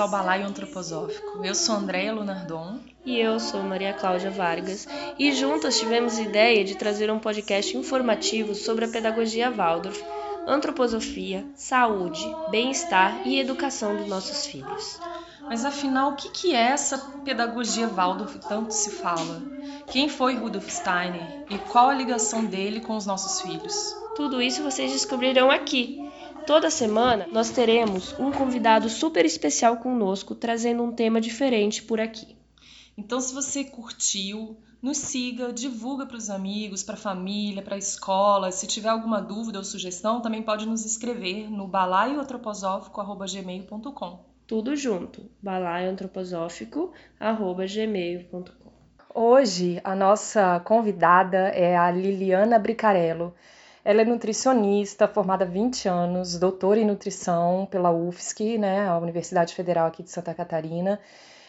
ao Balaio Antroposófico. Eu sou Andréia Lunardon. E eu sou Maria Cláudia Vargas. E juntas tivemos a ideia de trazer um podcast informativo sobre a pedagogia Waldorf, antroposofia, saúde, bem-estar e educação dos nossos filhos. Mas afinal, o que é essa pedagogia Waldorf tanto se fala? Quem foi Rudolf Steiner e qual a ligação dele com os nossos filhos? Tudo isso vocês descobrirão aqui. Toda semana nós teremos um convidado super especial conosco, trazendo um tema diferente por aqui. Então, se você curtiu, nos siga, divulga para os amigos, para a família, para a escola. Se tiver alguma dúvida ou sugestão, também pode nos escrever no balaioantroposófico.gmail.com. Tudo junto, balaioantroposófico.gmail.com. Hoje, a nossa convidada é a Liliana Bricarello. Ela é nutricionista, formada há 20 anos, doutora em nutrição pela UFSC, né, a Universidade Federal aqui de Santa Catarina.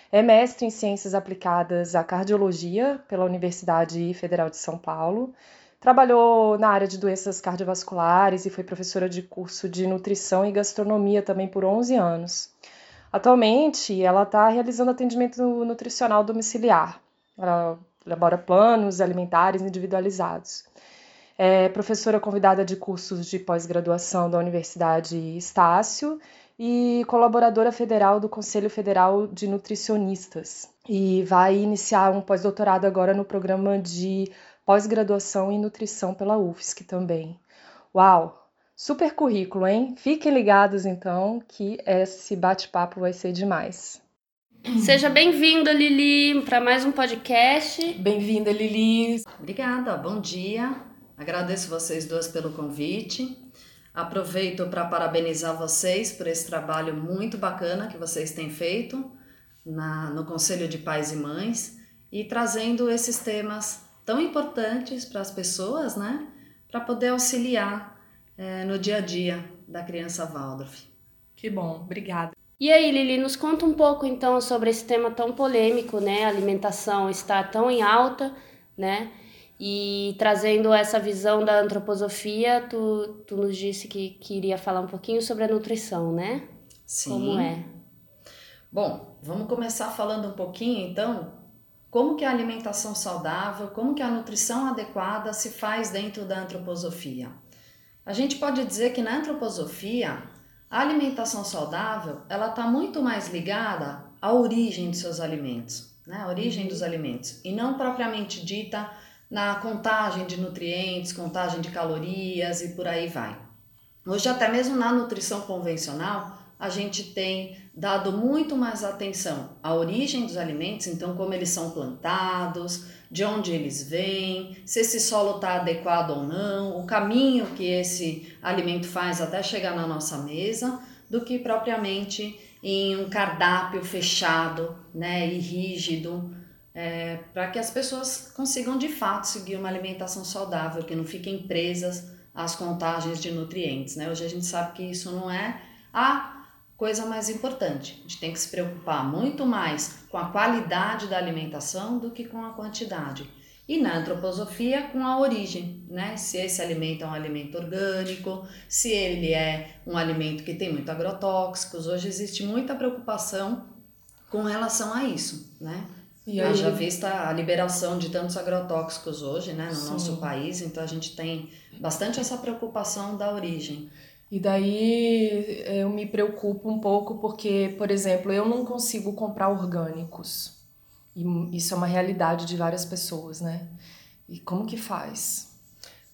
É mestre em ciências aplicadas à cardiologia pela Universidade Federal de São Paulo. Trabalhou na área de doenças cardiovasculares e foi professora de curso de nutrição e gastronomia também por 11 anos. Atualmente, ela está realizando atendimento nutricional domiciliar. Ela elabora planos alimentares individualizados. É professora convidada de cursos de pós-graduação da Universidade Estácio e colaboradora federal do Conselho Federal de Nutricionistas. E vai iniciar um pós-doutorado agora no programa de pós-graduação em nutrição pela UFSC também. Uau! Super currículo, hein? Fiquem ligados então que esse bate-papo vai ser demais. Seja bem-vinda, Lili, para mais um podcast. Bem-vinda, Lili. Obrigada, bom dia. Agradeço vocês duas pelo convite. Aproveito para parabenizar vocês por esse trabalho muito bacana que vocês têm feito na, no Conselho de Pais e Mães e trazendo esses temas tão importantes para as pessoas, né? Para poder auxiliar é, no dia a dia da criança Waldorf. Que bom, obrigada. E aí, Lili, nos conta um pouco então sobre esse tema tão polêmico, né? A alimentação está tão em alta, né? E trazendo essa visão da antroposofia, tu, tu nos disse que queria falar um pouquinho sobre a nutrição, né? Sim. Como é? Bom, vamos começar falando um pouquinho então como que a alimentação saudável, como que a nutrição adequada se faz dentro da antroposofia. A gente pode dizer que na antroposofia, a alimentação saudável, ela está muito mais ligada à origem dos seus alimentos, né? A origem dos alimentos, e não propriamente dita na contagem de nutrientes, contagem de calorias e por aí vai. Hoje, até mesmo na nutrição convencional, a gente tem dado muito mais atenção à origem dos alimentos, então, como eles são plantados, de onde eles vêm, se esse solo está adequado ou não, o caminho que esse alimento faz até chegar na nossa mesa, do que propriamente em um cardápio fechado né, e rígido, é, para que as pessoas consigam de fato seguir uma alimentação saudável, que não fiquem presas às contagens de nutrientes. Né? Hoje a gente sabe que isso não é a coisa mais importante. A gente tem que se preocupar muito mais com a qualidade da alimentação do que com a quantidade. E na antroposofia, com a origem, né? Se esse alimento é um alimento orgânico, se ele é um alimento que tem muito agrotóxicos. Hoje existe muita preocupação com relação a isso, né? E aí... Haja vista a liberação de tantos agrotóxicos hoje, né, no Sim. nosso país, então a gente tem bastante essa preocupação da origem. E daí eu me preocupo um pouco porque, por exemplo, eu não consigo comprar orgânicos. E isso é uma realidade de várias pessoas, né? E como que faz?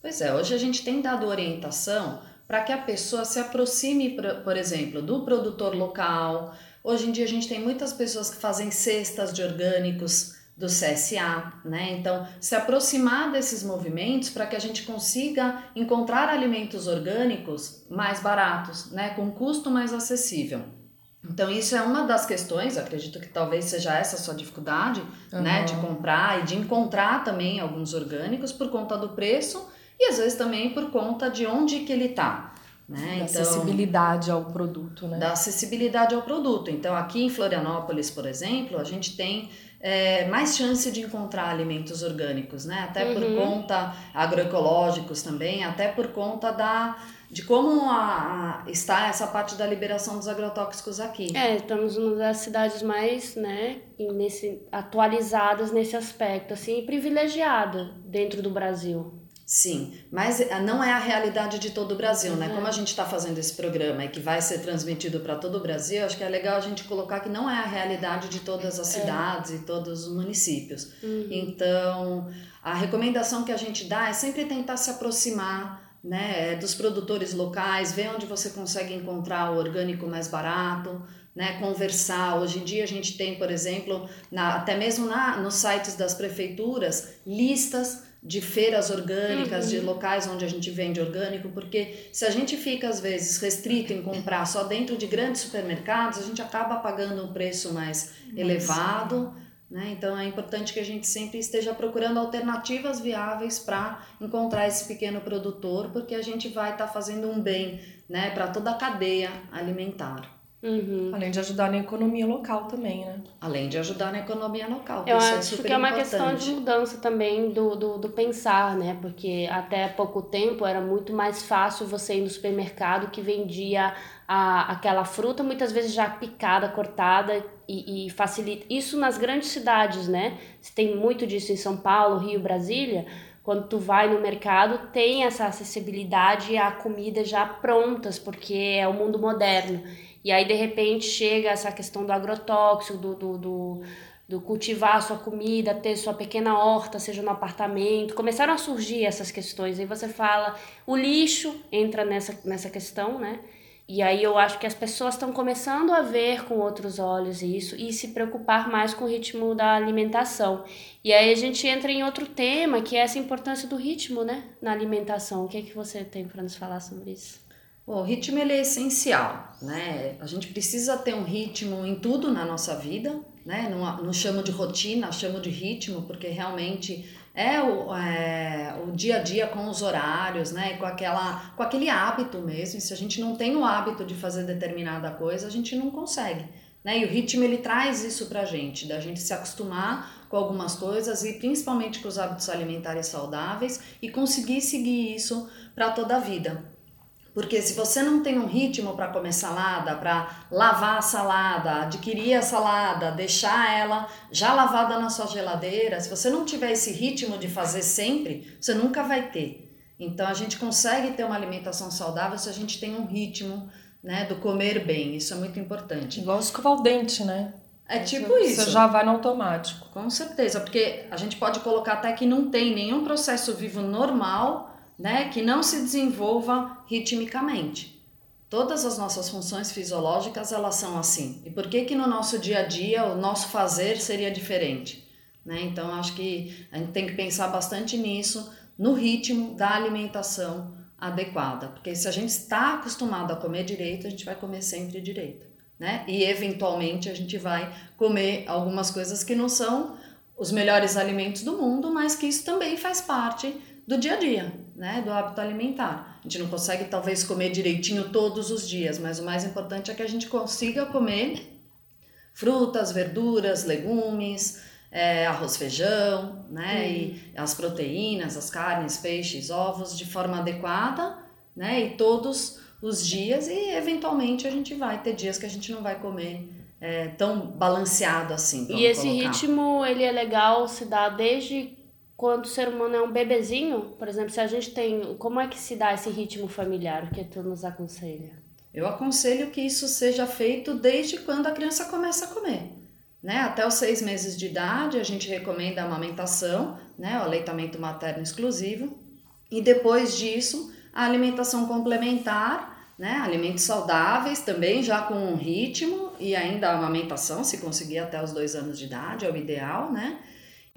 Pois é, hoje a gente tem dado orientação para que a pessoa se aproxime, por exemplo, do produtor local. Hoje em dia a gente tem muitas pessoas que fazem cestas de orgânicos do CSA, né? Então, se aproximar desses movimentos para que a gente consiga encontrar alimentos orgânicos mais baratos, né? Com custo mais acessível. Então, isso é uma das questões, acredito que talvez seja essa a sua dificuldade, uhum. né? De comprar e de encontrar também alguns orgânicos por conta do preço e às vezes também por conta de onde que ele está. Né? Da então, acessibilidade ao produto, né? Da acessibilidade ao produto. Então, aqui em Florianópolis, por exemplo, a gente tem é, mais chance de encontrar alimentos orgânicos, né? Até uhum. por conta agroecológicos também, até por conta da de como a, a, está essa parte da liberação dos agrotóxicos aqui. É, estamos numa das cidades mais, né, nesse, atualizadas nesse aspecto, assim, privilegiada dentro do Brasil. Sim, mas eh, não é a realidade de todo o Brasil, né? Como a gente está fazendo esse programa e que vai ser transmitido para todo o Brasil, acho que é legal a gente colocar que não é a realidade de todas as é. cidades é. e todos os municípios. Uhum. Então, a recomendação que a gente dá é sempre tentar se aproximar né, dos produtores locais, ver onde você consegue encontrar o orgânico mais barato, né, conversar. Hoje em dia a gente tem, por exemplo, na, até mesmo na, nos sites das prefeituras, listas de feiras orgânicas, uhum. de locais onde a gente vende orgânico, porque se a gente fica às vezes restrito em comprar só dentro de grandes supermercados, a gente acaba pagando um preço mais elevado. Né? Então é importante que a gente sempre esteja procurando alternativas viáveis para encontrar esse pequeno produtor, porque a gente vai estar tá fazendo um bem né, para toda a cadeia alimentar. Uhum. Além de ajudar na economia local também, né? Além de ajudar na economia local. Eu isso é acho é que é uma questão de mudança também do, do, do, pensar, né? Porque até pouco tempo era muito mais fácil você ir no supermercado que vendia a, aquela fruta, muitas vezes já picada, cortada e, e facilita. Isso nas grandes cidades, né? Você tem muito disso em São Paulo, Rio, Brasília quando tu vai no mercado, tem essa acessibilidade a comidas já prontas, porque é o mundo moderno. E aí, de repente, chega essa questão do agrotóxico, do, do, do, do cultivar a sua comida, ter sua pequena horta, seja no apartamento. Começaram a surgir essas questões. Aí você fala, o lixo entra nessa, nessa questão, né? E aí eu acho que as pessoas estão começando a ver com outros olhos isso e se preocupar mais com o ritmo da alimentação. E aí a gente entra em outro tema, que é essa importância do ritmo, né, na alimentação. O que é que você tem para nos falar sobre isso? Bom, o ritmo ele é essencial, né? A gente precisa ter um ritmo em tudo na nossa vida, né? Não, não chamo de rotina, chamo de ritmo, porque realmente é o, é o dia a dia com os horários, né? Com, aquela, com aquele hábito mesmo. E se a gente não tem o hábito de fazer determinada coisa, a gente não consegue. Né? E o ritmo ele traz isso pra gente, da gente se acostumar com algumas coisas e principalmente com os hábitos alimentares saudáveis e conseguir seguir isso para toda a vida. Porque se você não tem um ritmo para comer salada, para lavar a salada, adquirir a salada, deixar ela já lavada na sua geladeira, se você não tiver esse ritmo de fazer sempre, você nunca vai ter. Então a gente consegue ter uma alimentação saudável se a gente tem um ritmo, né, do comer bem. Isso é muito importante. Igual escovar o dente, né? É tipo isso. Você já vai no automático. Com certeza, porque a gente pode colocar até que não tem nenhum processo vivo normal né, que não se desenvolva ritmicamente. Todas as nossas funções fisiológicas elas são assim. E por que que no nosso dia a dia o nosso fazer seria diferente? Né? Então acho que a gente tem que pensar bastante nisso, no ritmo da alimentação adequada, porque se a gente está acostumado a comer direito, a gente vai comer sempre direito, né? E eventualmente a gente vai comer algumas coisas que não são os melhores alimentos do mundo, mas que isso também faz parte do dia a dia, né, do hábito alimentar. A gente não consegue talvez comer direitinho todos os dias, mas o mais importante é que a gente consiga comer frutas, verduras, legumes, é, arroz, feijão, né, hum. e as proteínas, as carnes, peixes, ovos de forma adequada, né, e todos os dias e eventualmente a gente vai ter dias que a gente não vai comer é, tão balanceado assim. E esse colocar. ritmo ele é legal se dá desde quando o ser humano é um bebezinho, por exemplo, se a gente tem. Como é que se dá esse ritmo familiar? O que tu nos aconselha? Eu aconselho que isso seja feito desde quando a criança começa a comer. Né? Até os seis meses de idade, a gente recomenda a amamentação, né? o aleitamento materno exclusivo. E depois disso, a alimentação complementar, né? alimentos saudáveis também, já com um ritmo, e ainda a amamentação, se conseguir até os dois anos de idade, é o ideal, né?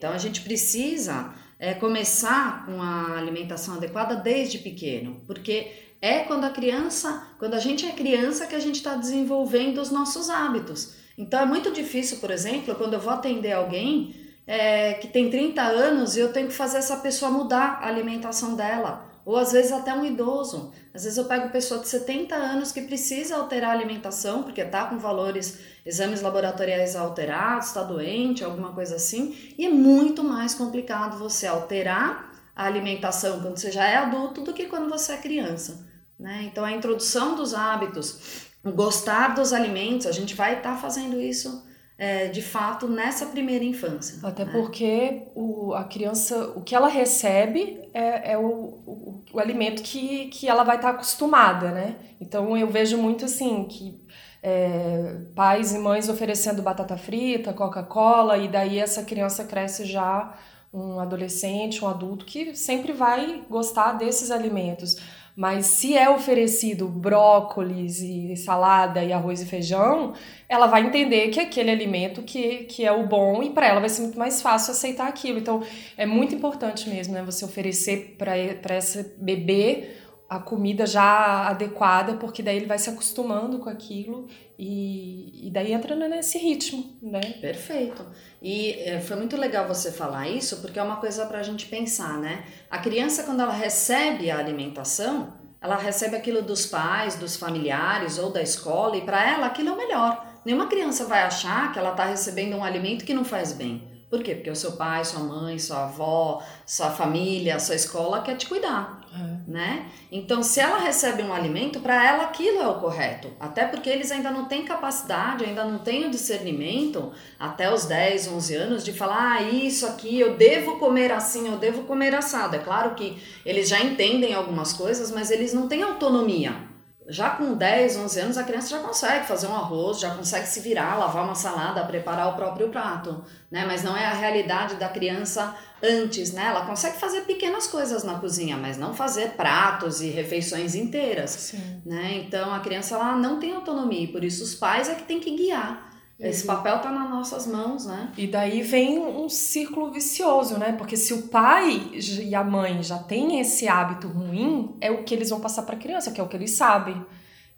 Então a gente precisa é, começar com a alimentação adequada desde pequeno, porque é quando a criança, quando a gente é criança que a gente está desenvolvendo os nossos hábitos. Então é muito difícil, por exemplo, quando eu vou atender alguém é, que tem 30 anos e eu tenho que fazer essa pessoa mudar a alimentação dela ou às vezes até um idoso. Às vezes eu pego pessoa de 70 anos que precisa alterar a alimentação porque está com valores, exames laboratoriais alterados, está doente, alguma coisa assim, e é muito mais complicado você alterar a alimentação quando você já é adulto do que quando você é criança. Né? Então, a introdução dos hábitos, gostar dos alimentos, a gente vai estar tá fazendo isso é, de fato nessa primeira infância. Até né? porque o, a criança, o que ela recebe é, é o, o, o, alimento que, que ela vai estar acostumada, né? Então eu vejo muito assim que é, pais e mães oferecendo batata frita, Coca-Cola, e daí essa criança cresce já um adolescente, um adulto que sempre vai gostar desses alimentos. Mas se é oferecido brócolis e salada e arroz e feijão, ela vai entender que é aquele alimento que, que é o bom e para ela vai ser muito mais fácil aceitar aquilo. Então é muito importante mesmo, né, você oferecer para essa bebê a comida já adequada, porque daí ele vai se acostumando com aquilo e, e daí entra nesse ritmo, né? Perfeito. E é, foi muito legal você falar isso, porque é uma coisa para a gente pensar, né? A criança, quando ela recebe a alimentação, ela recebe aquilo dos pais, dos familiares ou da escola, e para ela aquilo é o melhor. Nenhuma criança vai achar que ela está recebendo um alimento que não faz bem. Por quê? Porque o seu pai, sua mãe, sua avó, sua família, sua escola quer te cuidar, é. né? Então, se ela recebe um alimento, para ela aquilo é o correto. Até porque eles ainda não têm capacidade, ainda não têm o discernimento, até os 10, 11 anos, de falar, ah, isso aqui eu devo comer assim, eu devo comer assado. É claro que eles já entendem algumas coisas, mas eles não têm autonomia já com 10, 11 anos, a criança já consegue fazer um arroz, já consegue se virar, lavar uma salada, preparar o próprio prato, né? Mas não é a realidade da criança antes, né? Ela consegue fazer pequenas coisas na cozinha, mas não fazer pratos e refeições inteiras, Sim. né? Então a criança ela não tem autonomia, e por isso os pais é que tem que guiar esse uhum. papel está nas nossas mãos, né? E daí vem um círculo vicioso, né? Porque se o pai e a mãe já têm esse hábito ruim, é o que eles vão passar para a criança, que é o que eles sabem.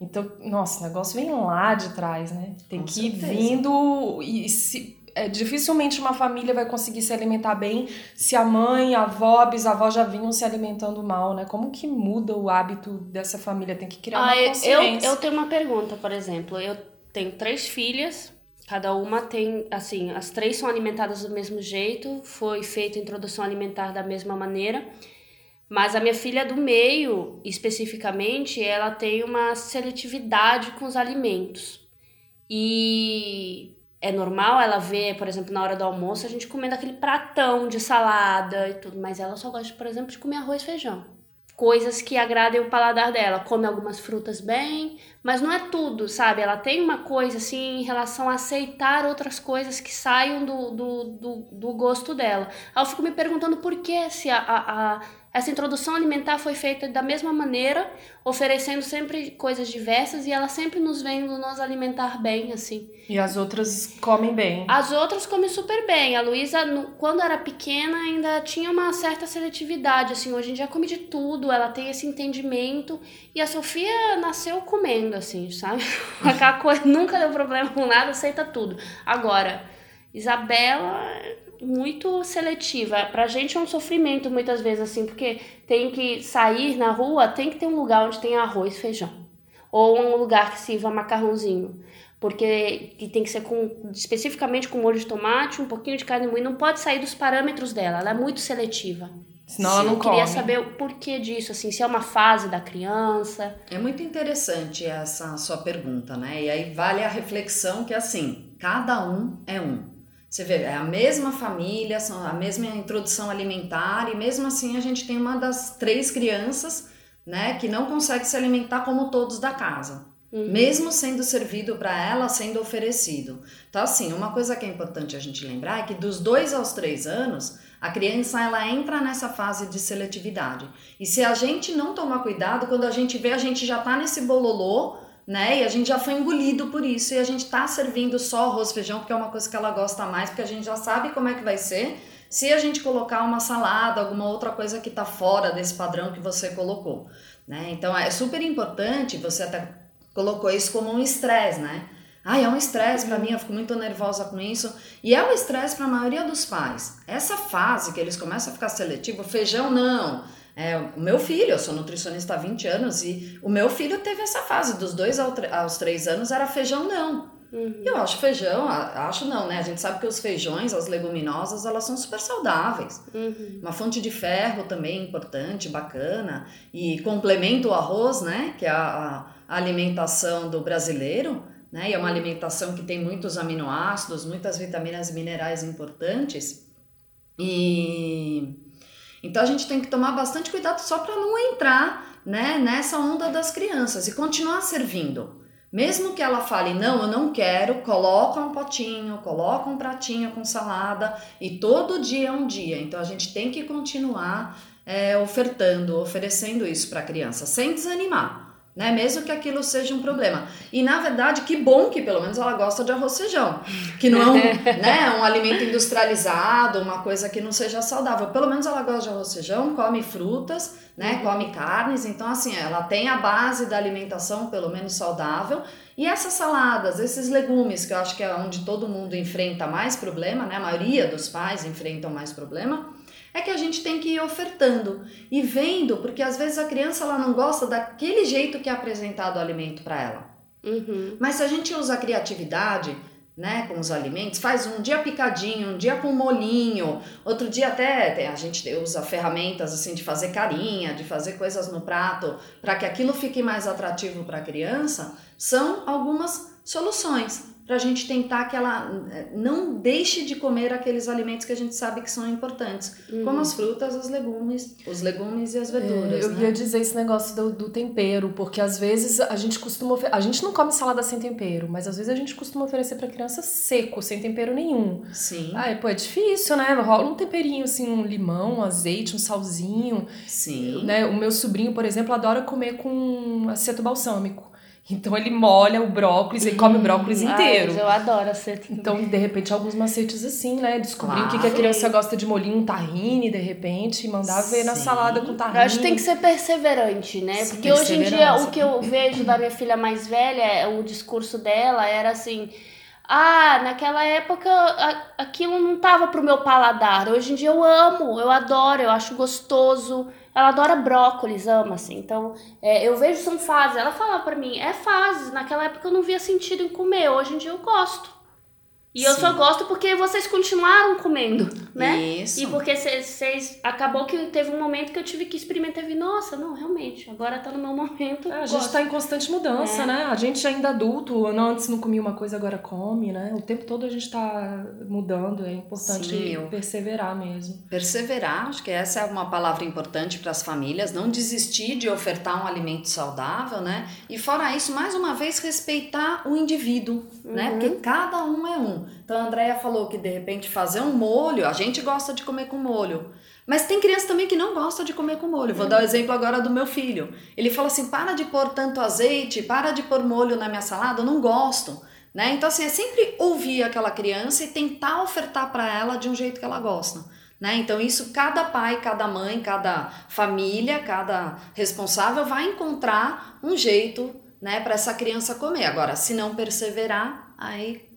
Então, nossa, o negócio vem lá de trás, né? Tem Com que ir vindo e se é, dificilmente uma família vai conseguir se alimentar bem se a mãe, a avó, a bisavó já vinham se alimentando mal, né? Como que muda o hábito dessa família? Tem que criar ah, uma consciência. Eu, eu tenho uma pergunta, por exemplo. Eu tenho três filhas, Cada uma tem, assim, as três são alimentadas do mesmo jeito, foi feita a introdução alimentar da mesma maneira, mas a minha filha do meio, especificamente, ela tem uma seletividade com os alimentos. E é normal ela ver, por exemplo, na hora do almoço, a gente comendo aquele pratão de salada e tudo, mas ela só gosta, por exemplo, de comer arroz e feijão coisas que agradem o paladar dela. Come algumas frutas bem, mas não é tudo, sabe? Ela tem uma coisa assim em relação a aceitar outras coisas que saiam do, do, do, do gosto dela. Aí eu fico me perguntando por que se a, a, a essa introdução alimentar foi feita da mesma maneira, oferecendo sempre coisas diversas e ela sempre nos vendo nos alimentar bem, assim. E as outras comem bem. As outras comem super bem. A Luísa, quando era pequena, ainda tinha uma certa seletividade, assim. Hoje em dia come de tudo, ela tem esse entendimento. E a Sofia nasceu comendo, assim, sabe? Aquela coisa nunca deu problema com nada, aceita tudo. Agora, Isabela muito seletiva. Pra gente é um sofrimento muitas vezes, assim, porque tem que sair na rua, tem que ter um lugar onde tem arroz, feijão. Ou um lugar que sirva macarrãozinho. Porque que tem que ser com, especificamente com molho de tomate, um pouquinho de carne moída. Não pode sair dos parâmetros dela, ela é muito seletiva. Senão ela não Eu queria saber o porquê disso, assim, se é uma fase da criança. É muito interessante essa sua pergunta, né? E aí vale a reflexão que, assim, cada um é um. Você vê, é a mesma família, são a mesma introdução alimentar e mesmo assim a gente tem uma das três crianças, né, que não consegue se alimentar como todos da casa. Uhum. Mesmo sendo servido para ela, sendo oferecido. Então, assim, uma coisa que é importante a gente lembrar é que dos dois aos três anos, a criança ela entra nessa fase de seletividade. E se a gente não tomar cuidado, quando a gente vê, a gente já tá nesse bololô né? E a gente já foi engolido por isso e a gente tá servindo só arroz feijão porque é uma coisa que ela gosta mais, porque a gente já sabe como é que vai ser. Se a gente colocar uma salada, alguma outra coisa que tá fora desse padrão que você colocou, né? Então é super importante, você até colocou isso como um estresse, né? Ah, é um estresse para mim, eu fico muito nervosa com isso. E é um estresse para a maioria dos pais. Essa fase que eles começam a ficar seletivo, feijão não, é, o meu filho, eu sou nutricionista há 20 anos e o meu filho teve essa fase, dos dois aos três anos era feijão não. Uhum. Eu acho feijão, acho não, né? A gente sabe que os feijões, as leguminosas, elas são super saudáveis. Uhum. Uma fonte de ferro também importante, bacana. E complementa o arroz, né? Que é a, a alimentação do brasileiro, né? E é uma alimentação que tem muitos aminoácidos, muitas vitaminas e minerais importantes. E então a gente tem que tomar bastante cuidado só para não entrar, né, nessa onda das crianças e continuar servindo. Mesmo que ela fale, não, eu não quero, coloca um potinho, coloca um pratinho com salada e todo dia é um dia. Então a gente tem que continuar é, ofertando, oferecendo isso para a criança, sem desanimar né? Mesmo que aquilo seja um problema. E na verdade, que bom que pelo menos ela gosta de arroz feijão, que não é um, né, um alimento industrializado, uma coisa que não seja saudável. Pelo menos ela gosta de arroz feijão, come frutas, né, uhum. come carnes, então assim, ela tem a base da alimentação pelo menos saudável. E essas saladas, esses legumes, que eu acho que é onde todo mundo enfrenta mais problema, né? A maioria dos pais enfrentam mais problema é que a gente tem que ir ofertando e vendo, porque às vezes a criança ela não gosta daquele jeito que é apresentado o alimento para ela. Uhum. Mas se a gente usa a criatividade, né, com os alimentos, faz um dia picadinho, um dia com molinho, outro dia até a gente usa ferramentas assim de fazer carinha, de fazer coisas no prato, para que aquilo fique mais atrativo para a criança, são algumas soluções para a gente tentar que ela eh, não deixe de comer aqueles alimentos que a gente sabe que são importantes, uhum. como as frutas, os legumes, os legumes e as verduras. É, eu né? ia dizer esse negócio do, do, tempero, porque às vezes a gente costuma a gente não come salada sem tempero, mas às vezes a gente costuma oferecer para criança seco, sem tempero nenhum. Sim. Ah, pô, é difícil, né? Rola um temperinho assim, um limão, um azeite, um salzinho. Sim. Né? O meu sobrinho, por exemplo, adora comer com aceto balsâmico. Então ele molha o brócolis e come o brócolis inteiro. Ai, eu adoro aceto. Então, de repente, alguns macetes assim, né? Descobrir claro. o que, que a criança gosta de molhinho, um tahine, de repente, e mandar Sim. ver na salada com tahine. Eu acho que tem que ser perseverante, né? Porque hoje em dia o que eu vejo da minha filha mais velha, é o discurso dela era assim. Ah, naquela época aquilo não tava pro meu paladar. Hoje em dia eu amo, eu adoro, eu acho gostoso. Ela adora brócolis, ama, assim. Então, é, eu vejo são fases. Ela fala para mim, é fases. Naquela época eu não via sentido em comer. Hoje em dia eu gosto. E Sim. eu só gosto porque vocês continuaram comendo, né? Isso. E porque vocês. Acabou que teve um momento que eu tive que experimentar e vi, nossa, não, realmente, agora tá no meu momento. É, a gente tá em constante mudança, é. né? A gente ainda adulto, antes não comia uma coisa, agora come, né? O tempo todo a gente tá mudando, é importante Sim, eu... perseverar mesmo. Perseverar, acho que essa é uma palavra importante para as famílias, não desistir de ofertar um alimento saudável, né? E fora isso, mais uma vez, respeitar o indivíduo, né? uhum. né? Porque cada um é um. Então a Andrea falou que de repente fazer um molho, a gente gosta de comer com molho. Mas tem criança também que não gosta de comer com molho. Vou dar o exemplo agora do meu filho. Ele fala assim: para de pôr tanto azeite, para de pôr molho na minha salada, eu não gosto. Né? Então, assim, é sempre ouvir aquela criança e tentar ofertar para ela de um jeito que ela gosta. Né? Então, isso cada pai, cada mãe, cada família, cada responsável vai encontrar um jeito né, para essa criança comer. Agora, se não perseverar, aí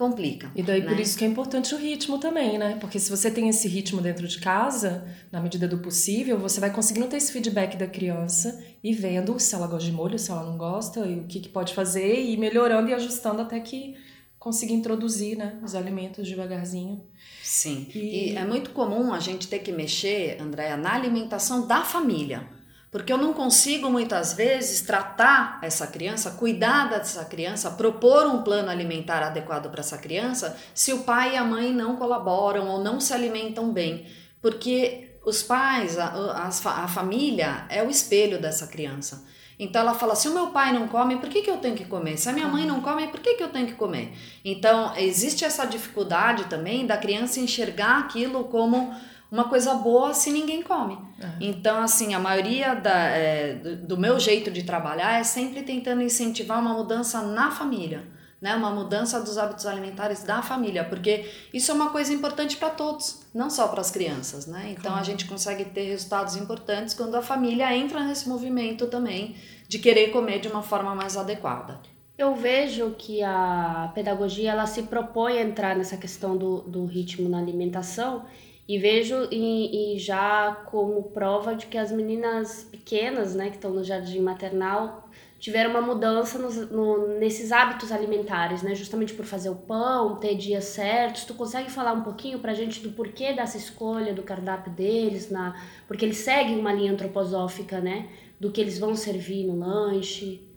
complica. E daí né? por isso que é importante o ritmo também, né? Porque se você tem esse ritmo dentro de casa, na medida do possível, você vai conseguindo ter esse feedback da criança e vendo se ela gosta de molho, se ela não gosta, e o que, que pode fazer, e melhorando e ajustando até que consiga introduzir né, os alimentos devagarzinho. Sim. E... e é muito comum a gente ter que mexer, Andréa, na alimentação da família. Porque eu não consigo muitas vezes tratar essa criança, cuidar dessa criança, propor um plano alimentar adequado para essa criança, se o pai e a mãe não colaboram ou não se alimentam bem. Porque os pais, a, a, a família é o espelho dessa criança. Então ela fala: se o meu pai não come, por que, que eu tenho que comer? Se a minha mãe não come, por que, que eu tenho que comer? Então existe essa dificuldade também da criança enxergar aquilo como uma coisa boa se ninguém come. É. Então, assim, a maioria da, é, do, do, meu jeito de trabalhar é sempre tentando incentivar uma mudança na família, né? Uma mudança dos hábitos alimentares da família, porque isso é uma coisa importante para todos, não só para as crianças, né? Então, a gente consegue ter resultados importantes quando a família entra nesse movimento também de querer comer de uma forma mais adequada. Eu vejo que a pedagogia ela se propõe a entrar nessa questão do, do ritmo na alimentação e vejo e, e, já como prova de que as meninas pequenas, né, que estão no jardim maternal, tiveram uma mudança nos, no, nesses hábitos alimentares, né? Justamente por fazer o pão, ter dias certos. Tu consegue falar um pouquinho pra gente do porquê dessa escolha do cardápio deles, na, porque eles seguem uma linha antroposófica, né? Do que eles vão servir no lanche.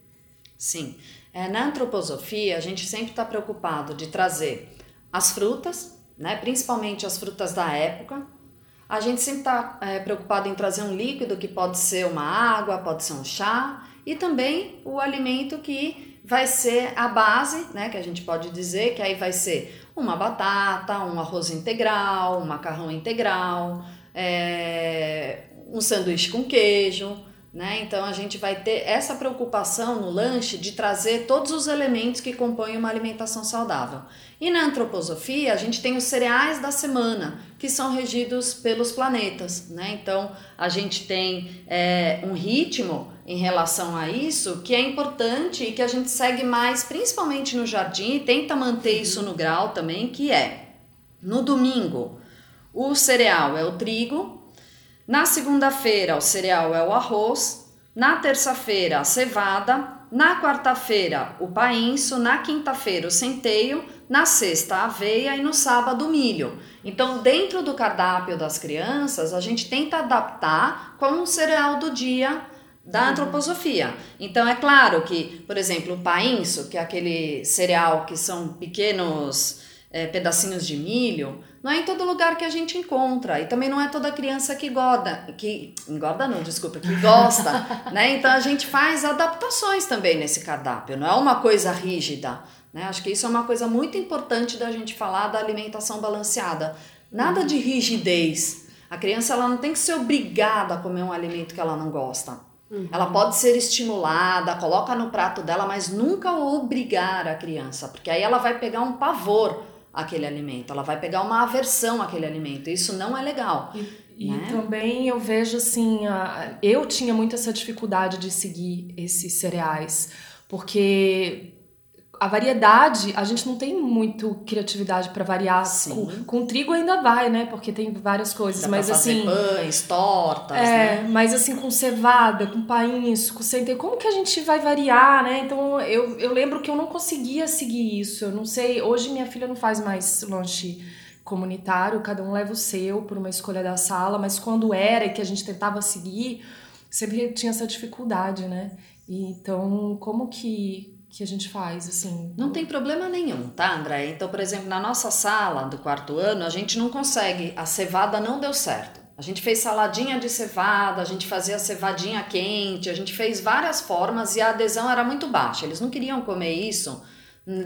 Sim. É, na antroposofia, a gente sempre está preocupado de trazer as frutas, né? Principalmente as frutas da época. A gente sempre está é, preocupado em trazer um líquido que pode ser uma água, pode ser um chá e também o alimento que vai ser a base, né, que a gente pode dizer que aí vai ser uma batata, um arroz integral, um macarrão integral, é, um sanduíche com queijo, né? Então a gente vai ter essa preocupação no lanche de trazer todos os elementos que compõem uma alimentação saudável. E na antroposofia a gente tem os cereais da semana, que são regidos pelos planetas. Né? Então a gente tem é, um ritmo em relação a isso que é importante e que a gente segue mais, principalmente no jardim, e tenta manter isso no grau também, que é no domingo o cereal é o trigo, na segunda-feira, o cereal é o arroz. Na terça-feira, a cevada. Na quarta-feira, o painço. Na quinta-feira, o centeio. Na sexta, a aveia. E no sábado, o milho. Então, dentro do cardápio das crianças, a gente tenta adaptar com o cereal do dia da uhum. antroposofia. Então, é claro que, por exemplo, o painço, que é aquele cereal que são pequenos é, pedacinhos de milho, não é em todo lugar que a gente encontra. E também não é toda criança que engorda, que engorda não, desculpa, que gosta, né? Então a gente faz adaptações também nesse cardápio, não é uma coisa rígida, né? Acho que isso é uma coisa muito importante da gente falar da alimentação balanceada. Nada de rigidez. A criança ela não tem que ser obrigada a comer um alimento que ela não gosta. Uhum. Ela pode ser estimulada, coloca no prato dela, mas nunca obrigar a criança, porque aí ela vai pegar um pavor aquele alimento, ela vai pegar uma aversão àquele alimento. Isso não é legal. E, né? e também eu vejo assim, a, eu tinha muito essa dificuldade de seguir esses cereais, porque a variedade, a gente não tem muito criatividade para variar. Com, com, trigo ainda vai, né? Porque tem várias coisas, Dá mas pra fazer assim, pães, tortas, é, né? mas assim com cevada, com pains, com centeio, como que a gente vai variar, né? Então eu, eu lembro que eu não conseguia seguir isso. Eu não sei, hoje minha filha não faz mais lanche comunitário, cada um leva o seu por uma escolha da sala, mas quando era e que a gente tentava seguir, sempre tinha essa dificuldade, né? E, então, como que que a gente faz, assim. Não tem problema nenhum, tá, André? Então, por exemplo, na nossa sala do quarto ano, a gente não consegue, a cevada não deu certo. A gente fez saladinha de cevada, a gente fazia cevadinha quente, a gente fez várias formas e a adesão era muito baixa. Eles não queriam comer isso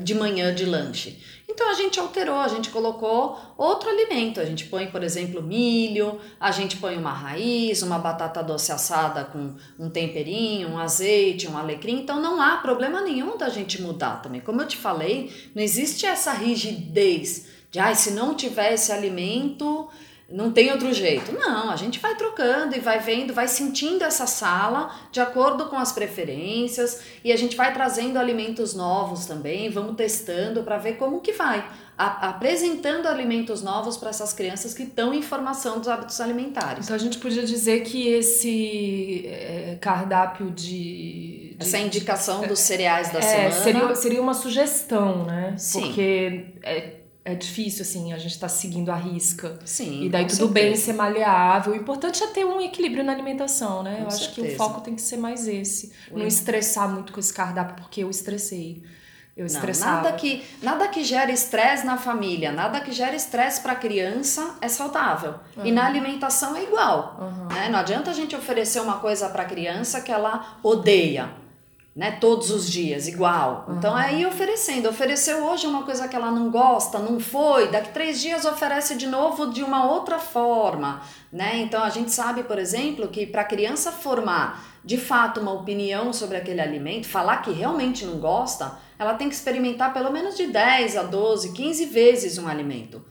de manhã de lanche. Então a gente alterou, a gente colocou outro alimento. A gente põe, por exemplo, milho, a gente põe uma raiz, uma batata doce assada com um temperinho, um azeite, um alecrim. Então não há problema nenhum da gente mudar também. Como eu te falei, não existe essa rigidez de, ah, se não tiver esse alimento, não tem outro jeito. Não, a gente vai trocando e vai vendo, vai sentindo essa sala de acordo com as preferências e a gente vai trazendo alimentos novos também, vamos testando para ver como que vai. A, apresentando alimentos novos para essas crianças que estão em formação dos hábitos alimentares. Então a gente podia dizer que esse é, cardápio de, de, Essa indicação dos cereais da é, semana. Seria, seria uma sugestão, né? Sim. Porque. É, é difícil, assim, a gente tá seguindo a risca. Sim. E daí tudo certeza. bem ser maleável. O importante é ter um equilíbrio na alimentação, né? Com eu acho que certeza. o foco tem que ser mais esse. Não estressar muito com esse cardápio, porque eu estressei. Eu Não, estressava. nada que nada que gere estresse na família, nada que gere estresse para a criança é saudável. E na alimentação é igual. Uhum. Né? Não adianta a gente oferecer uma coisa para a criança que ela odeia. Né, todos os dias, igual. Então é ir oferecendo. Ofereceu hoje uma coisa que ela não gosta, não foi, daqui três dias oferece de novo de uma outra forma. Né? Então a gente sabe, por exemplo, que para a criança formar de fato uma opinião sobre aquele alimento, falar que realmente não gosta, ela tem que experimentar pelo menos de 10 a 12, 15 vezes um alimento.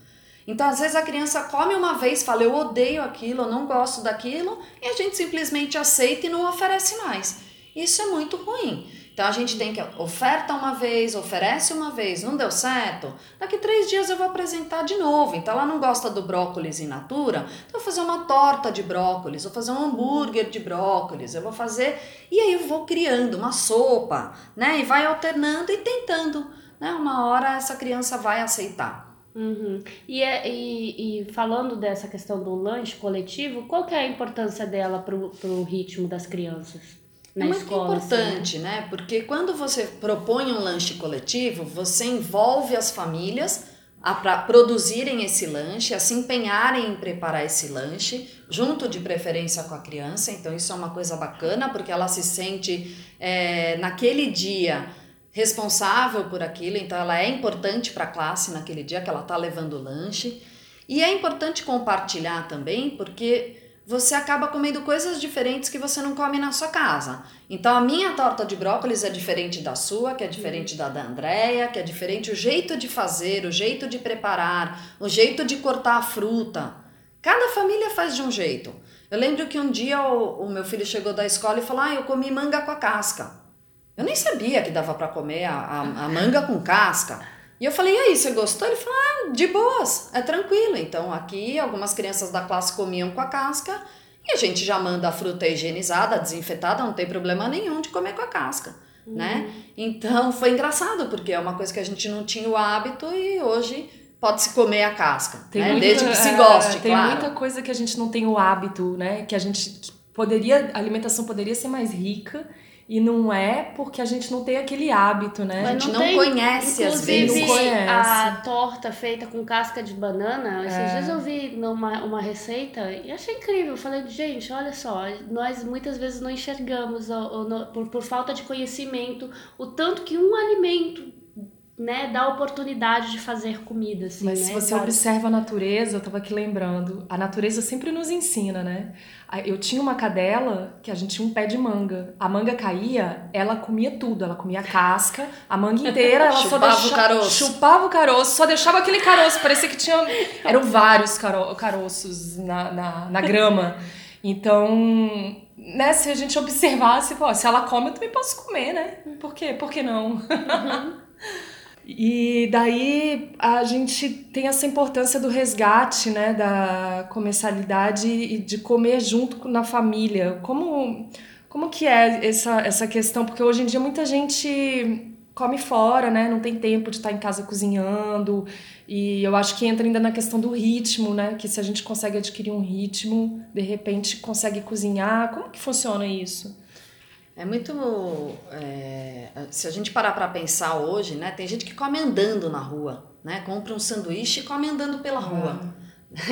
Então, às vezes a criança come uma vez, fala eu odeio aquilo, eu não gosto daquilo, e a gente simplesmente aceita e não oferece mais. Isso é muito ruim. Então a gente tem que oferta uma vez, oferece uma vez, não deu certo, daqui três dias eu vou apresentar de novo. Então ela não gosta do brócolis in natura, então eu vou fazer uma torta de brócolis, vou fazer um hambúrguer de brócolis, eu vou fazer e aí eu vou criando uma sopa, né? E vai alternando e tentando, né? Uma hora essa criança vai aceitar. Uhum. E, é, e, e, falando dessa questão do lanche coletivo, qual que é a importância dela para o ritmo das crianças? Na é muito escola, importante, assim? né? Porque quando você propõe um lanche coletivo, você envolve as famílias a produzirem esse lanche, a se empenharem em preparar esse lanche, junto de preferência com a criança. Então, isso é uma coisa bacana, porque ela se sente é, naquele dia responsável por aquilo, então ela é importante para a classe naquele dia que ela está levando o lanche. E é importante compartilhar também, porque você acaba comendo coisas diferentes que você não come na sua casa. Então a minha torta de brócolis é diferente da sua, que é diferente da da Andrea, que é diferente o jeito de fazer, o jeito de preparar, o jeito de cortar a fruta. Cada família faz de um jeito. Eu lembro que um dia o, o meu filho chegou da escola e falou: Ah, eu comi manga com a casca. Eu nem sabia que dava para comer a, a, a, manga com casca. E eu falei, e aí, você gostou? Ele falou, ah, de boas, é tranquilo. Então aqui algumas crianças da classe comiam com a casca e a gente já manda a fruta higienizada, desinfetada, não tem problema nenhum de comer com a casca. Uhum. Né? Então foi engraçado, porque é uma coisa que a gente não tinha o hábito e hoje pode-se comer a casca, tem né? Muita, Desde que se goste, é, Tem claro. muita coisa que a gente não tem o hábito, né? Que a gente poderia, a alimentação poderia ser mais rica e não é porque a gente não tem aquele hábito, né? a gente não, tem, conhece às vezes. Não conhece. a torta feita com casca de banana, esses é. dias eu vi numa uma receita e achei incrível. Eu falei, gente, olha só, nós muitas vezes não enxergamos, por, por falta de conhecimento, o tanto que um alimento né, dá oportunidade de fazer comida. Assim, Mas né? se você observa a natureza, eu estava aqui lembrando, a natureza sempre nos ensina, né? Eu tinha uma cadela que a gente tinha um pé de manga. A manga caía, ela comia tudo. Ela comia a casca, a manga inteira, ela chupava só deixava, o caroço. Chupava o caroço, só deixava aquele caroço. Parecia que tinha. Eram vários caro, caroços na, na, na grama. Então, né, se a gente observasse, pô, se ela come, eu também posso comer, né? Por quê? Por que não? Uhum. E daí a gente tem essa importância do resgate, né, da comensalidade e de comer junto na família. Como, como que é essa, essa questão? Porque hoje em dia muita gente come fora, né, não tem tempo de estar em casa cozinhando. E eu acho que entra ainda na questão do ritmo, né, que se a gente consegue adquirir um ritmo, de repente consegue cozinhar. Como que funciona isso? É muito. É, se a gente parar para pensar hoje, né? Tem gente que come andando na rua, né? Compra um sanduíche e come andando pela rua.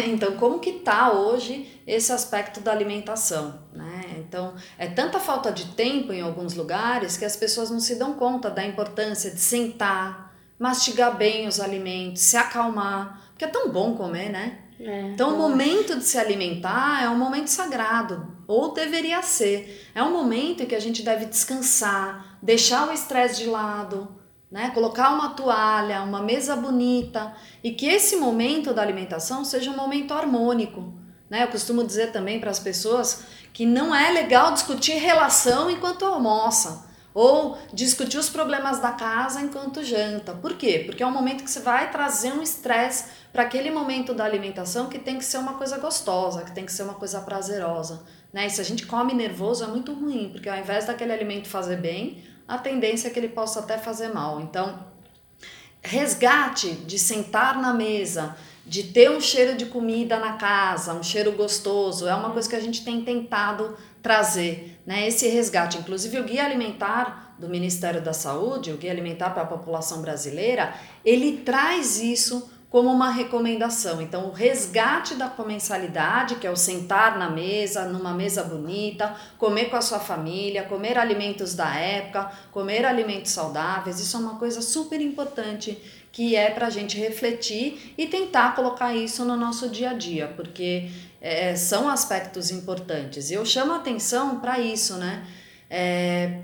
Então, como que tá hoje esse aspecto da alimentação, né? Então, é tanta falta de tempo em alguns lugares que as pessoas não se dão conta da importância de sentar, mastigar bem os alimentos, se acalmar, porque é tão bom comer, né? É, então, o momento de se alimentar é um momento sagrado, ou deveria ser. É um momento em que a gente deve descansar, deixar o estresse de lado, né? colocar uma toalha, uma mesa bonita, e que esse momento da alimentação seja um momento harmônico. Né? Eu costumo dizer também para as pessoas que não é legal discutir relação enquanto almoça. Ou discutir os problemas da casa enquanto janta. Por quê? Porque é um momento que você vai trazer um estresse para aquele momento da alimentação que tem que ser uma coisa gostosa, que tem que ser uma coisa prazerosa. Né? E se a gente come nervoso é muito ruim, porque ao invés daquele alimento fazer bem, a tendência é que ele possa até fazer mal. Então, resgate de sentar na mesa, de ter um cheiro de comida na casa, um cheiro gostoso, é uma coisa que a gente tem tentado trazer, né? Esse resgate, inclusive o guia alimentar do Ministério da Saúde, o guia alimentar para a população brasileira, ele traz isso como uma recomendação. Então, o resgate da comensalidade, que é o sentar na mesa, numa mesa bonita, comer com a sua família, comer alimentos da época, comer alimentos saudáveis, isso é uma coisa super importante que é para a gente refletir e tentar colocar isso no nosso dia a dia, porque é, são aspectos importantes. Eu chamo a atenção para isso, né? É,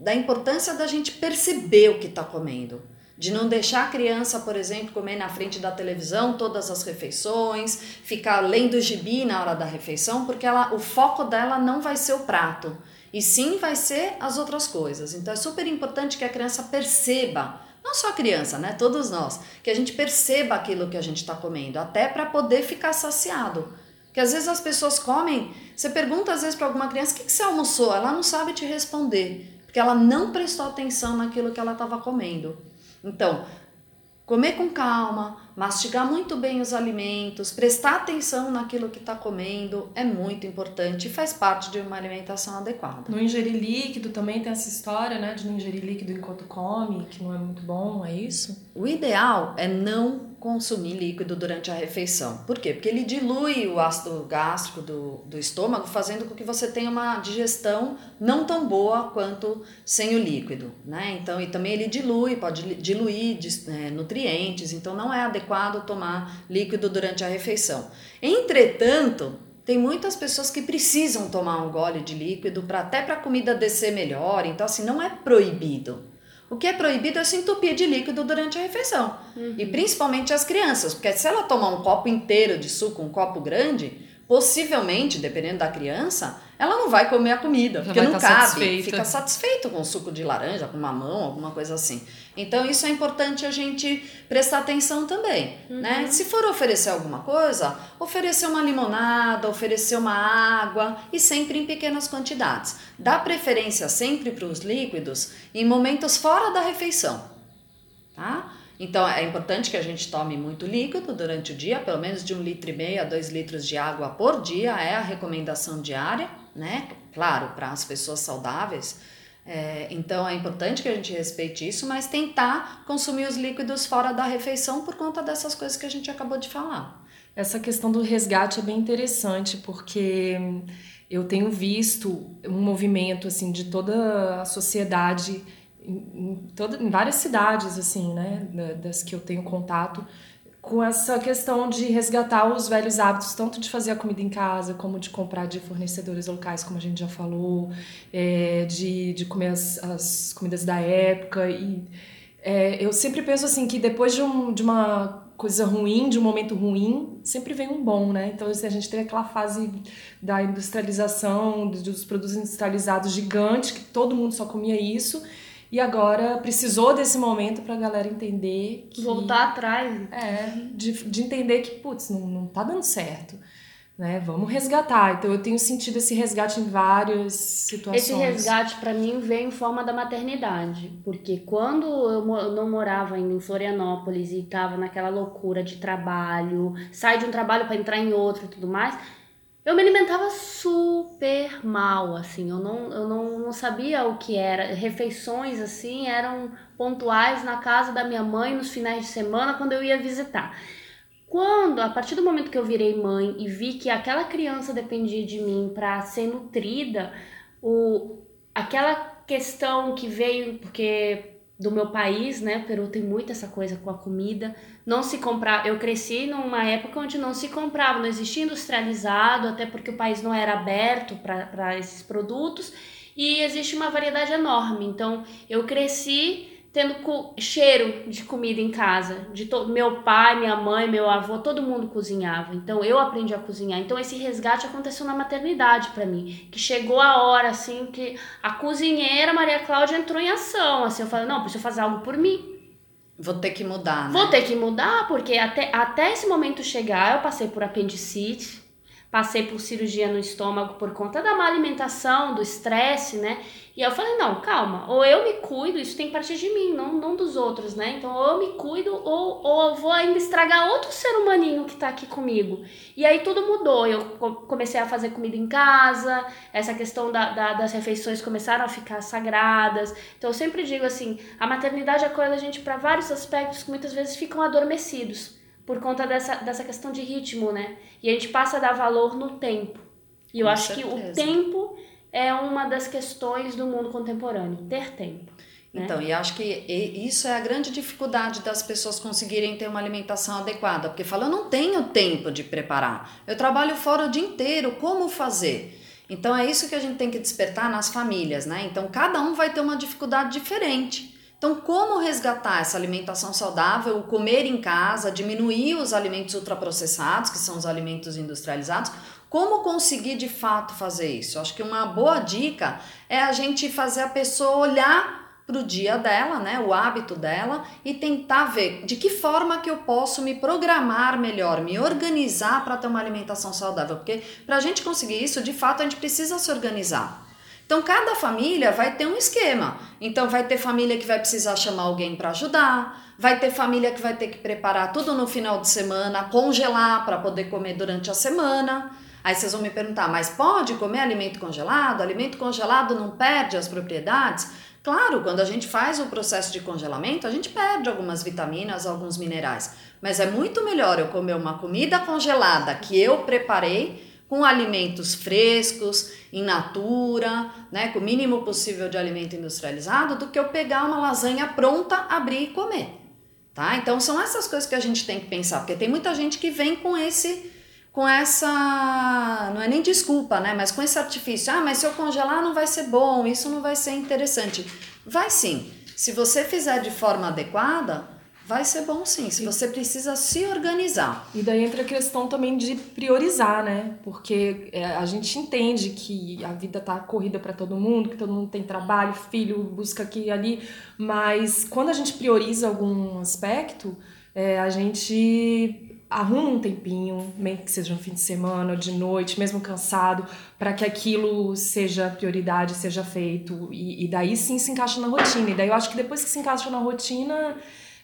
da importância da gente perceber o que está comendo de não deixar a criança, por exemplo, comer na frente da televisão todas as refeições, ficar lendo gibi na hora da refeição, porque ela, o foco dela não vai ser o prato. e sim vai ser as outras coisas. Então é super importante que a criança perceba, não só a criança, né? Todos nós, que a gente perceba aquilo que a gente está comendo, até para poder ficar saciado. Que às vezes as pessoas comem, você pergunta às vezes para alguma criança o que, que você almoçou, ela não sabe te responder, porque ela não prestou atenção naquilo que ela estava comendo. Então, comer com calma, mastigar muito bem os alimentos, prestar atenção naquilo que está comendo é muito importante e faz parte de uma alimentação adequada. Não ingerir líquido também tem essa história, né, de não ingerir líquido enquanto come, que não é muito bom, é isso? O ideal é não consumir líquido durante a refeição. Por quê? Porque ele dilui o ácido gástrico do, do estômago, fazendo com que você tenha uma digestão não tão boa quanto sem o líquido, né? Então, e também ele dilui, pode diluir é, nutrientes, então não é adequado tomar líquido durante a refeição. Entretanto, tem muitas pessoas que precisam tomar um gole de líquido para até para a comida descer melhor, então assim não é proibido. O que é proibido é se entupir de líquido durante a refeição. Uhum. E principalmente as crianças, porque se ela tomar um copo inteiro de suco, um copo grande, possivelmente, dependendo da criança, ela não vai comer a comida, porque não tá cabe. Satisfeita. Fica satisfeito com suco de laranja, com mamão, alguma coisa assim. Então, isso é importante a gente prestar atenção também, uhum. né? Se for oferecer alguma coisa, oferecer uma limonada, oferecer uma água e sempre em pequenas quantidades. Dá preferência sempre para os líquidos em momentos fora da refeição, tá? Então é importante que a gente tome muito líquido durante o dia, pelo menos de um litro e meio a dois litros de água por dia é a recomendação diária, né? Claro, para as pessoas saudáveis. É, então é importante que a gente respeite isso, mas tentar consumir os líquidos fora da refeição por conta dessas coisas que a gente acabou de falar. Essa questão do resgate é bem interessante porque eu tenho visto um movimento assim de toda a sociedade em, toda, em várias cidades, assim, né, das que eu tenho contato, com essa questão de resgatar os velhos hábitos, tanto de fazer a comida em casa, como de comprar de fornecedores locais, como a gente já falou, é, de, de comer as, as comidas da época. E é, eu sempre penso assim que depois de, um, de uma coisa ruim, de um momento ruim, sempre vem um bom, né? Então, assim, a gente teve aquela fase da industrialização, dos produtos industrializados gigantes, que todo mundo só comia isso. E agora precisou desse momento para a galera entender que. Voltar atrás. É, de, de entender que, putz, não, não tá dando certo. Né? Vamos resgatar. Então eu tenho sentido esse resgate em várias situações. Esse resgate para mim vem em forma da maternidade, porque quando eu não morava ainda em Florianópolis e estava naquela loucura de trabalho, sai de um trabalho para entrar em outro e tudo mais, eu me alimentava super mal, assim, eu não, eu não, não sabia o que era. Refeições, assim, eram pontuais na casa da minha mãe nos finais de semana, quando eu ia visitar. Quando, a partir do momento que eu virei mãe e vi que aquela criança dependia de mim para ser nutrida, o, aquela questão que veio, porque do meu país, né? Peru tem muito essa coisa com a comida. Não se comprar. Eu cresci numa época onde não se comprava, não existia industrializado, até porque o país não era aberto para esses produtos. E existe uma variedade enorme. Então, eu cresci tendo cheiro de comida em casa. De meu pai, minha mãe, meu avô, todo mundo cozinhava. Então eu aprendi a cozinhar. Então esse resgate aconteceu na maternidade para mim, que chegou a hora assim que a cozinheira Maria Cláudia entrou em ação. Assim, eu falei: "Não, preciso fazer algo por mim". Vou ter que mudar, né? Vou ter que mudar, porque até, até esse momento chegar, eu passei por apendicite, passei por cirurgia no estômago por conta da má alimentação, do estresse, né? E eu falei, não, calma, ou eu me cuido, isso tem que partir de mim, não, não dos outros, né? Então, ou eu me cuido, ou, ou eu vou ainda estragar outro ser humaninho que tá aqui comigo. E aí tudo mudou, eu comecei a fazer comida em casa, essa questão da, da, das refeições começaram a ficar sagradas. Então, eu sempre digo assim, a maternidade acolhe a gente para vários aspectos que muitas vezes ficam adormecidos por conta dessa, dessa questão de ritmo, né? E a gente passa a dar valor no tempo. E eu Com acho certeza. que o tempo é uma das questões do mundo contemporâneo, ter tempo. Né? Então, e acho que isso é a grande dificuldade das pessoas conseguirem ter uma alimentação adequada, porque fala, eu não tenho tempo de preparar, eu trabalho fora o dia inteiro, como fazer? Então é isso que a gente tem que despertar nas famílias, né? Então cada um vai ter uma dificuldade diferente. Então, como resgatar essa alimentação saudável, comer em casa, diminuir os alimentos ultraprocessados, que são os alimentos industrializados, Como conseguir de fato fazer isso? Acho que uma boa dica é a gente fazer a pessoa olhar para o dia dela, né, o hábito dela e tentar ver de que forma que eu posso me programar melhor, me organizar para ter uma alimentação saudável, porque para a gente conseguir isso, de fato, a gente precisa se organizar. Então, cada família vai ter um esquema. Então, vai ter família que vai precisar chamar alguém para ajudar, vai ter família que vai ter que preparar tudo no final de semana, congelar para poder comer durante a semana. Aí vocês vão me perguntar, mas pode comer alimento congelado? Alimento congelado não perde as propriedades? Claro, quando a gente faz o processo de congelamento, a gente perde algumas vitaminas, alguns minerais. Mas é muito melhor eu comer uma comida congelada que eu preparei com alimentos frescos, in natura, né, com o mínimo possível de alimento industrializado, do que eu pegar uma lasanha pronta, abrir e comer. Tá? Então são essas coisas que a gente tem que pensar, porque tem muita gente que vem com esse com essa, não é nem desculpa, né, mas com esse artifício. Ah, mas se eu congelar não vai ser bom, isso não vai ser interessante. Vai sim. Se você fizer de forma adequada, Vai ser bom sim, se você precisa se organizar. E daí entra a questão também de priorizar, né? Porque é, a gente entende que a vida tá corrida para todo mundo, que todo mundo tem trabalho, filho, busca aqui e ali, mas quando a gente prioriza algum aspecto, é, a gente arruma um tempinho, mesmo que seja no fim de semana ou de noite, mesmo cansado, para que aquilo seja prioridade, seja feito. E, e daí sim se encaixa na rotina. E daí eu acho que depois que se encaixa na rotina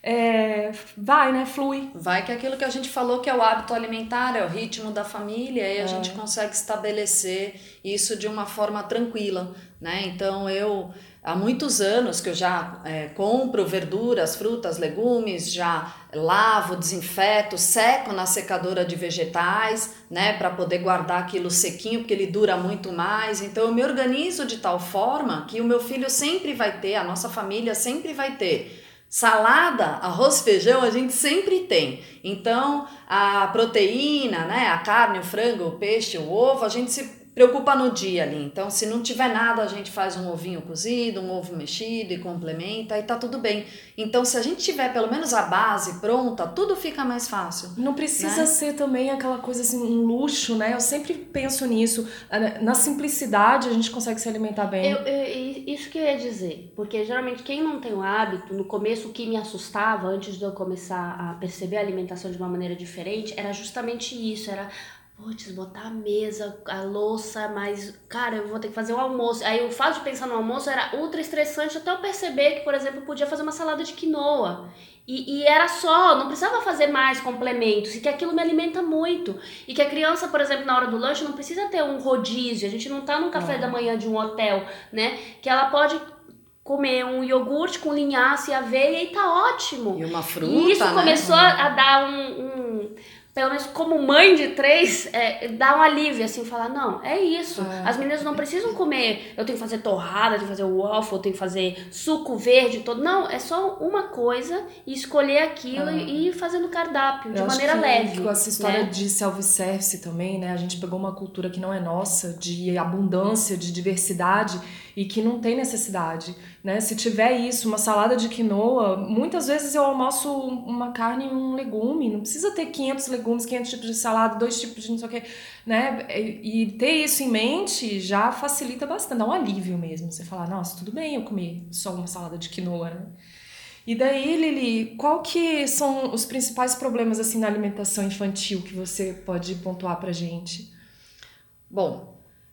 é, vai, né? Flui. Vai que é aquilo que a gente falou que é o hábito alimentar, é o ritmo da família, e a é. gente consegue estabelecer isso de uma forma tranquila, né? Então eu há muitos anos que eu já é, compro verduras, frutas, legumes, já lavo, desinfeto, seco na secadora de vegetais, né, para poder guardar aquilo sequinho, porque ele dura muito mais. Então eu me organizo de tal forma que o meu filho sempre vai ter, a nossa família sempre vai ter Salada, arroz, feijão a gente sempre tem. Então, a proteína, né, a carne, o frango, o peixe, o ovo, a gente se preocupa no dia ali. Então, se não tiver nada, a gente faz um ovinho cozido, um ovo mexido e complementa e tá tudo bem. Então, se a gente tiver pelo menos a base pronta, tudo fica mais fácil. Não precisa né? ser também aquela coisa assim, um luxo, né? Eu sempre penso nisso. Na simplicidade, a gente consegue se alimentar bem. Eu, eu, isso que eu ia dizer. Porque geralmente quem não tem o hábito, no começo o que me assustava, antes de eu começar a perceber a alimentação de uma maneira diferente, era justamente isso. Era putz, botar a mesa, a louça, mas, cara, eu vou ter que fazer o almoço. Aí o fato de pensar no almoço era ultra estressante até eu perceber que, por exemplo, eu podia fazer uma salada de quinoa. E, e, era só, não precisava fazer mais complementos, e que aquilo me alimenta muito. E que a criança, por exemplo, na hora do lanche, não precisa ter um rodízio, a gente não tá no café da manhã de um hotel, né? Que ela pode comer um iogurte com linhaça e aveia e tá ótimo. E uma fruta, E isso né? começou a dar um, um pelo menos como mãe de três, é, dá um alívio, assim, falar, não, é isso. É. As meninas não precisam comer, eu tenho que fazer torrada, eu tenho que fazer waffle, eu tenho que fazer suco verde todo. Não, é só uma coisa e escolher aquilo é. e ir fazendo cardápio, de eu maneira que, leve. Com essa história né? de self-service também, né? A gente pegou uma cultura que não é nossa, de abundância, de diversidade e que não tem necessidade, né? Se tiver isso, uma salada de quinoa, muitas vezes eu almoço uma carne e um legume, não precisa ter 500 legumes, 500 tipos de salada, dois tipos de não sei o que, né? E ter isso em mente já facilita bastante, dá um alívio mesmo. Você falar, nossa, tudo bem eu comer só uma salada de quinoa, né? E daí, Lili, qual que são os principais problemas assim na alimentação infantil que você pode pontuar pra gente? Bom,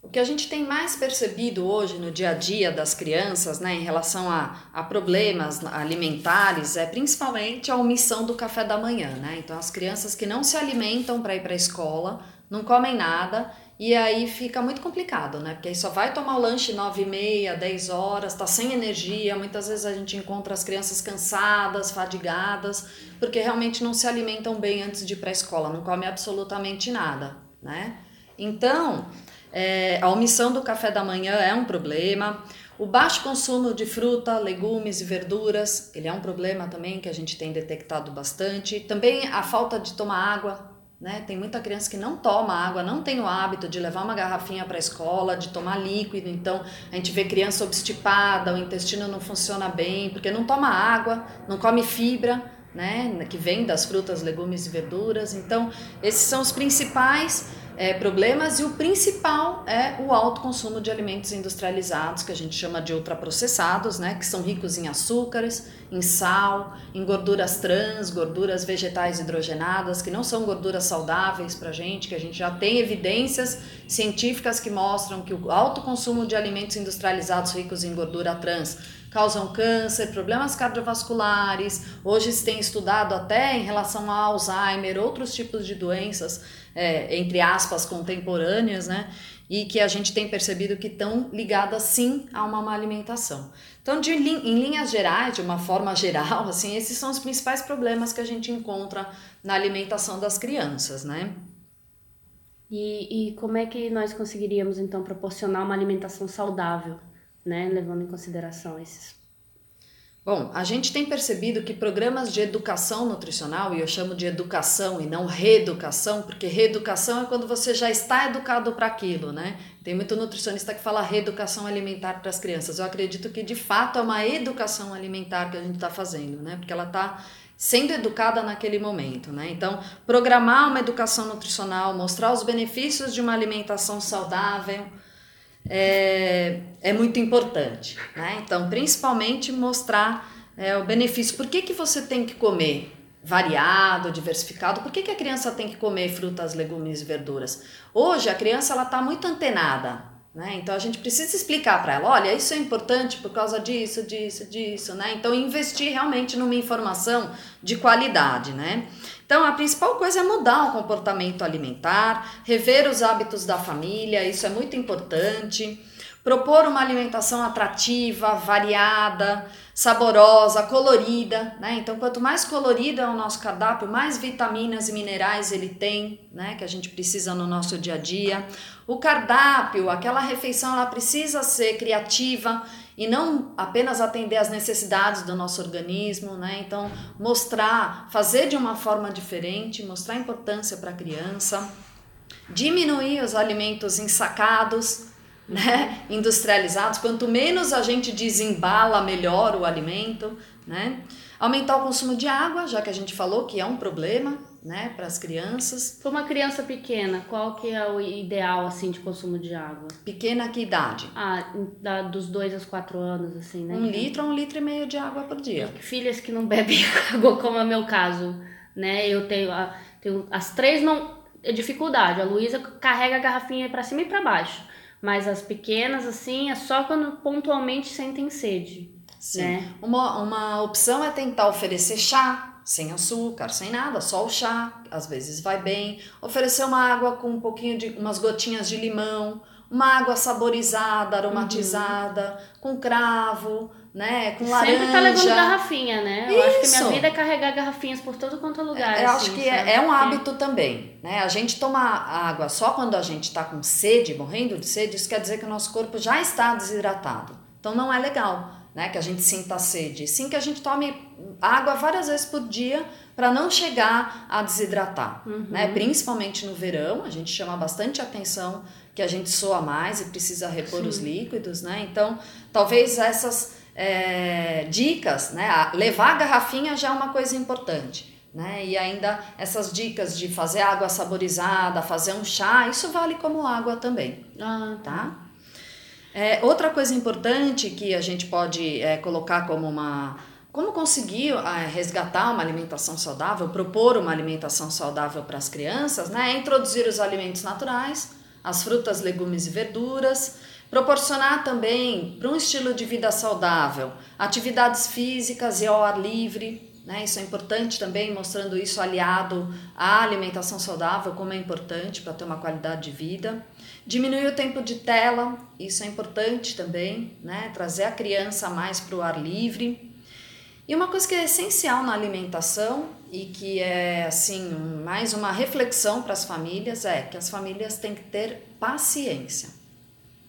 o que a gente tem mais percebido hoje no dia a dia das crianças, né, em relação a, a problemas alimentares, é principalmente a omissão do café da manhã, né? Então, as crianças que não se alimentam para ir para a escola, não comem nada, e aí fica muito complicado, né? Porque aí só vai tomar o lanche 9 e meia, 10 horas, tá sem energia. Muitas vezes a gente encontra as crianças cansadas, fadigadas, porque realmente não se alimentam bem antes de ir para a escola, não comem absolutamente nada, né? Então, é, a omissão do café da manhã é um problema. O baixo consumo de fruta, legumes e verduras, ele é um problema também que a gente tem detectado bastante. Também a falta de tomar água, né? Tem muita criança que não toma água, não tem o hábito de levar uma garrafinha para a escola, de tomar líquido. Então, a gente vê criança obstipada, o intestino não funciona bem, porque não toma água, não come fibra, né? Que vem das frutas, legumes e verduras. Então, esses são os principais é, problemas e o principal é o alto consumo de alimentos industrializados, que a gente chama de ultraprocessados, né, que são ricos em açúcares, em sal, em gorduras trans, gorduras vegetais hidrogenadas, que não são gorduras saudáveis para a gente, que a gente já tem evidências científicas que mostram que o alto consumo de alimentos industrializados ricos em gordura trans causam câncer, problemas cardiovasculares. Hoje se tem estudado até em relação ao Alzheimer, outros tipos de doenças é, entre aspas, contemporâneas, né? E que a gente tem percebido que estão ligadas sim a uma má alimentação. Então, de, em linhas gerais, de uma forma geral, assim, esses são os principais problemas que a gente encontra na alimentação das crianças, né? E, e como é que nós conseguiríamos então proporcionar uma alimentação saudável, né, levando em consideração esses Bom, a gente tem percebido que programas de educação nutricional, e eu chamo de educação e não reeducação, porque reeducação é quando você já está educado para aquilo, né? Tem muito nutricionista que fala reeducação alimentar para as crianças. Eu acredito que de fato é uma educação alimentar que a gente está fazendo, né? Porque ela está sendo educada naquele momento, né? Então, programar uma educação nutricional, mostrar os benefícios de uma alimentação saudável, é, é muito importante. Né? Então, principalmente mostrar é, o benefício. Por que, que você tem que comer variado, diversificado? Por que, que a criança tem que comer frutas, legumes e verduras? Hoje a criança ela está muito antenada. Né? Então a gente precisa explicar para ela, olha, isso é importante por causa disso, disso, disso, né? Então investir realmente numa informação de qualidade, né? Então, a principal coisa é mudar o comportamento alimentar, rever os hábitos da família, isso é muito importante. Propor uma alimentação atrativa, variada, saborosa, colorida, né? Então, quanto mais colorido é o nosso cardápio, mais vitaminas e minerais ele tem, né? Que a gente precisa no nosso dia a dia. O cardápio, aquela refeição, ela precisa ser criativa e não apenas atender às necessidades do nosso organismo, né? Então, mostrar, fazer de uma forma diferente, mostrar importância para a criança, diminuir os alimentos ensacados, né? Industrializados. Quanto menos a gente desembala, melhor o alimento, né? Aumentar o consumo de água, já que a gente falou que é um problema, né, para as crianças. Para uma criança pequena, qual que é o ideal assim de consumo de água? Pequena que idade? Ah, da, dos dois aos quatro anos, assim, né? Um litro a um litro e meio de água por dia. Filhas que não bebem água, como é o meu caso, né? Eu tenho, a, tenho as três não é dificuldade. A Luísa carrega a garrafinha para cima e para baixo, mas as pequenas assim é só quando pontualmente sentem sede. Sim. Né? Uma, uma opção é tentar oferecer chá sem açúcar, sem nada, só o chá, às vezes vai bem. Oferecer uma água com um pouquinho de umas gotinhas de limão, uma água saborizada, aromatizada, uhum. com cravo, né, com laranja. Sempre tá levando garrafinha, né? Eu Isso. acho que minha vida é carregar garrafinhas por todo quanto é lugar. É, eu assim, acho que é, é, um hábito também, né? A gente tomar água só quando a gente tá com sede, morrendo de sede, isso quer dizer que o nosso corpo já está desidratado. Então não é legal né? Que a gente sinta sede. Sim que a gente tome água várias vezes por dia para não chegar a desidratar, uhum. né? Principalmente no verão, a gente chama bastante atenção que a gente soa mais e precisa repor Sim. os líquidos, né? Então, talvez essas é, dicas, né? Levar a garrafinha já é uma coisa importante. Né? E ainda essas dicas de fazer água saborizada, fazer um chá, isso vale como água também. Ah, tá? tá? É, outra coisa importante que a gente pode é, colocar como uma. Como conseguir é, resgatar uma alimentação saudável, propor uma alimentação saudável para as crianças, né? É introduzir os alimentos naturais, as frutas, legumes e verduras, proporcionar também para um estilo de vida saudável atividades físicas e ao ar livre, né? Isso é importante também, mostrando isso aliado à alimentação saudável, como é importante para ter uma qualidade de vida. Diminuir o tempo de tela, isso é importante também, né? Trazer a criança mais para o ar livre. E uma coisa que é essencial na alimentação e que é assim mais uma reflexão para as famílias é que as famílias têm que ter paciência.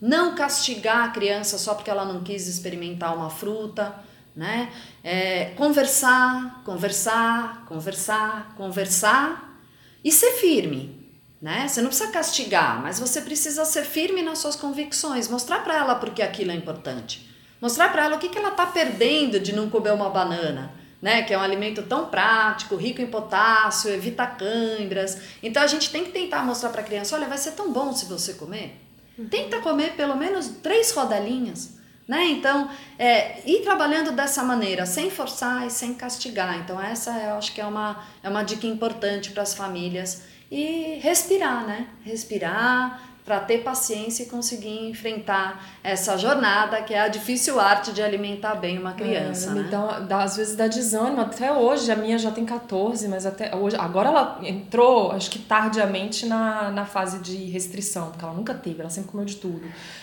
Não castigar a criança só porque ela não quis experimentar uma fruta, né? É, conversar, conversar, conversar, conversar e ser firme né? Você não precisa castigar, mas você precisa ser firme nas suas convicções, mostrar para ela porque aquilo é importante. Mostrar para ela o que, que ela está perdendo de não comer uma banana, né? Que é um alimento tão prático, rico em potássio, evita câimbras. Então a gente tem que tentar mostrar para a criança, olha, vai ser tão bom se você comer. Tenta comer pelo menos três rodelinhas. Né? Então, é, ir trabalhando dessa maneira, sem forçar e sem castigar. Então, essa eu acho que é uma, é uma dica importante para as famílias. E respirar, né? Respirar, para ter paciência e conseguir enfrentar essa jornada que é a difícil arte de alimentar bem uma criança. É, né? me dá, dá, às vezes dá desânimo, até hoje, a minha já tem 14, mas até hoje, agora ela entrou, acho que tardiamente, na, na fase de restrição, porque ela nunca teve, ela sempre comeu de tudo.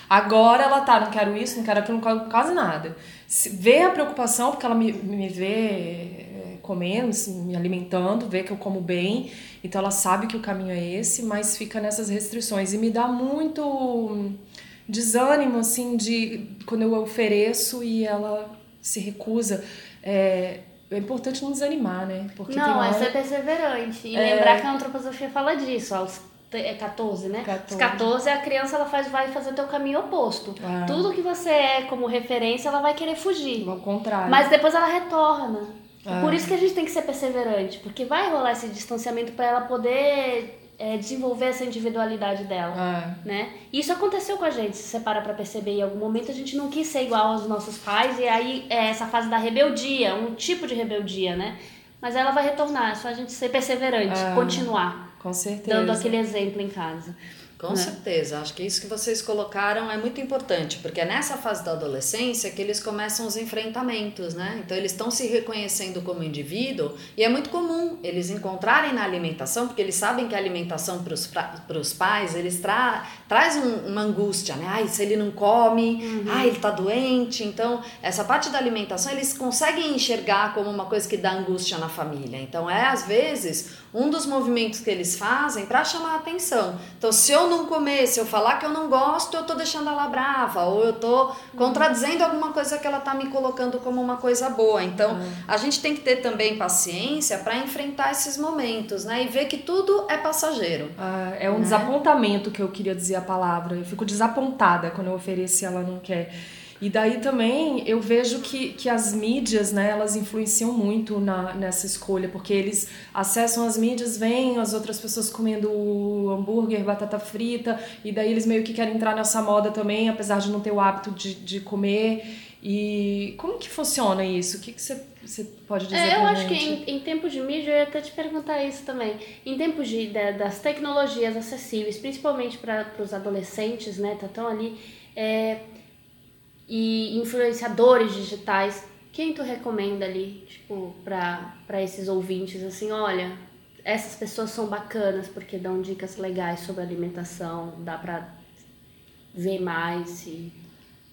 Agora ela tá, não quero isso, não quero aquilo, não quero quase nada. Vê a preocupação, porque ela me, me vê comendo, me alimentando, vê que eu como bem, então ela sabe que o caminho é esse, mas fica nessas restrições e me dá muito desânimo assim de quando eu ofereço e ela se recusa. É, é importante não desanimar, né? Porque não, hora... é ser perseverante. E é... lembrar que a antroposofia fala disso, aos é 14, né? 14. Os 14 a criança ela faz, vai fazer o teu caminho oposto. Ah. Tudo que você é como referência, ela vai querer fugir. Ao contrário. Mas depois ela retorna. Ah. Por isso que a gente tem que ser perseverante, porque vai rolar esse distanciamento para ela poder é, desenvolver essa individualidade dela, ah. né? E isso aconteceu com a gente, se você para pra perceber, em algum momento a gente não quis ser igual aos nossos pais, e aí é essa fase da rebeldia, um tipo de rebeldia, né? Mas ela vai retornar, é só a gente ser perseverante, ah. continuar. Com certeza. Dando aquele exemplo em casa. Com né? certeza, acho que isso que vocês colocaram é muito importante, porque é nessa fase da adolescência que eles começam os enfrentamentos, né? Então eles estão se reconhecendo como indivíduo e é muito comum eles encontrarem na alimentação, porque eles sabem que a alimentação para os pais, eles tra traz um, uma angústia, né? Ai, se ele não come, uhum. ai, ele tá doente. Então, essa parte da alimentação eles conseguem enxergar como uma coisa que dá angústia na família. Então, é às vezes um dos movimentos que eles fazem para chamar a atenção. Então, se eu não comer, se eu falar que eu não gosto, eu tô deixando ela brava, ou eu tô contradizendo alguma coisa que ela tá me colocando como uma coisa boa. Então, uhum. a gente tem que ter também paciência para enfrentar esses momentos, né? E ver que tudo é passageiro. Ah, é um né? desapontamento que eu queria dizer a palavra. Eu fico desapontada quando eu ofereço e ela não quer. E daí também eu vejo que, que as mídias, né, elas influenciam muito na, nessa escolha, porque eles acessam as mídias, veem as outras pessoas comendo hambúrguer, batata frita, e daí eles meio que querem entrar nessa moda também, apesar de não ter o hábito de, de comer. E como que funciona isso? O que, que você, você pode dizer é, Eu acho que em, em tempos de mídia, eu ia até te perguntar isso também. Em tempos de, de das tecnologias acessíveis, principalmente para os adolescentes, né, tá tão ali, é, e influenciadores digitais, quem tu recomenda ali, tipo, para esses ouvintes, assim, olha, essas pessoas são bacanas porque dão dicas legais sobre alimentação, dá para ver mais e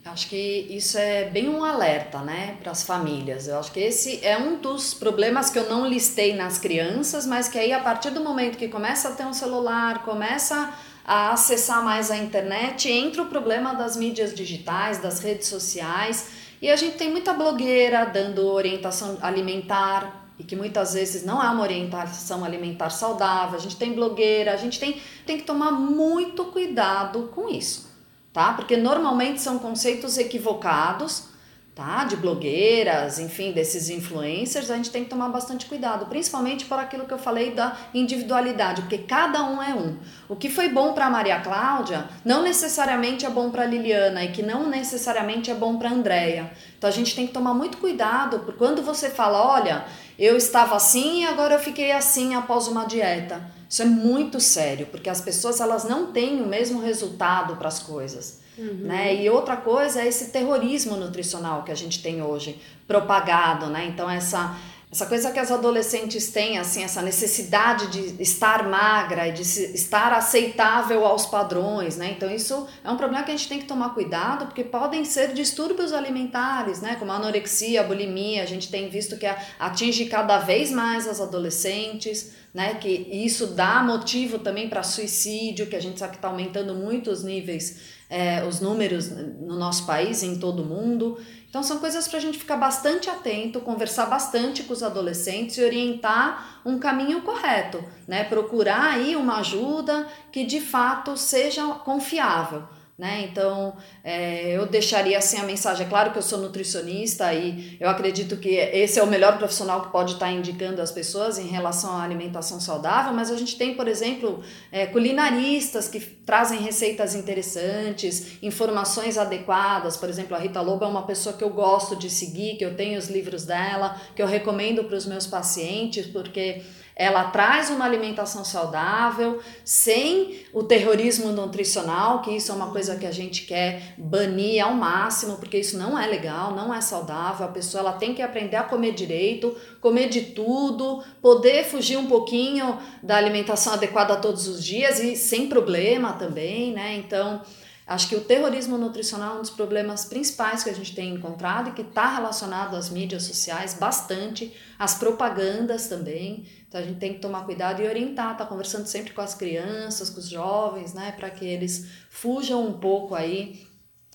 Acho que isso é bem um alerta, né, para as famílias. Eu acho que esse é um dos problemas que eu não listei nas crianças, mas que aí a partir do momento que começa a ter um celular, começa a acessar mais a internet, entra o problema das mídias digitais, das redes sociais, e a gente tem muita blogueira dando orientação alimentar, e que muitas vezes não é uma orientação alimentar saudável. A gente tem blogueira, a gente tem, tem que tomar muito cuidado com isso, tá? Porque normalmente são conceitos equivocados tá? De blogueiras, enfim, desses influencers, a gente tem que tomar bastante cuidado, principalmente por aquilo que eu falei da individualidade, porque cada um é um. O que foi bom para Maria Cláudia não necessariamente é bom para Liliana e que não necessariamente é bom para Andréia. Então a gente tem que tomar muito cuidado, porque quando você fala, olha, eu estava assim e agora eu fiquei assim após uma dieta. Isso é muito sério, porque as pessoas elas não têm o mesmo resultado para as coisas. Uhum. Né? E outra coisa é esse terrorismo nutricional que a gente tem hoje, propagado, né? Então, essa, essa coisa que as adolescentes têm, assim, essa necessidade de estar magra e de estar aceitável aos padrões, né? Então, isso é um problema que a gente tem que tomar cuidado, porque podem ser distúrbios alimentares, né? Como anorexia, bulimia, a gente tem visto que atinge cada vez mais as adolescentes, né? Que isso dá motivo também para suicídio, que a gente sabe que está aumentando muito os níveis é, os números no nosso país em todo o mundo. Então, são coisas para a gente ficar bastante atento, conversar bastante com os adolescentes e orientar um caminho correto, né? Procurar aí uma ajuda que de fato seja confiável. Né? Então, é, eu deixaria assim a mensagem. É claro que eu sou nutricionista e eu acredito que esse é o melhor profissional que pode estar indicando as pessoas em relação à alimentação saudável, mas a gente tem, por exemplo, é, culinaristas que trazem receitas interessantes, informações adequadas. Por exemplo, a Rita Lobo é uma pessoa que eu gosto de seguir, que eu tenho os livros dela, que eu recomendo para os meus pacientes, porque ela traz uma alimentação saudável, sem o terrorismo nutricional, que isso é uma coisa que a gente quer banir ao máximo, porque isso não é legal, não é saudável. A pessoa ela tem que aprender a comer direito, comer de tudo, poder fugir um pouquinho da alimentação adequada todos os dias e sem problema também, né? Então, Acho que o terrorismo nutricional é um dos problemas principais que a gente tem encontrado e que está relacionado às mídias sociais bastante, às propagandas também. Então a gente tem que tomar cuidado e orientar, tá conversando sempre com as crianças, com os jovens, né, para que eles fujam um pouco aí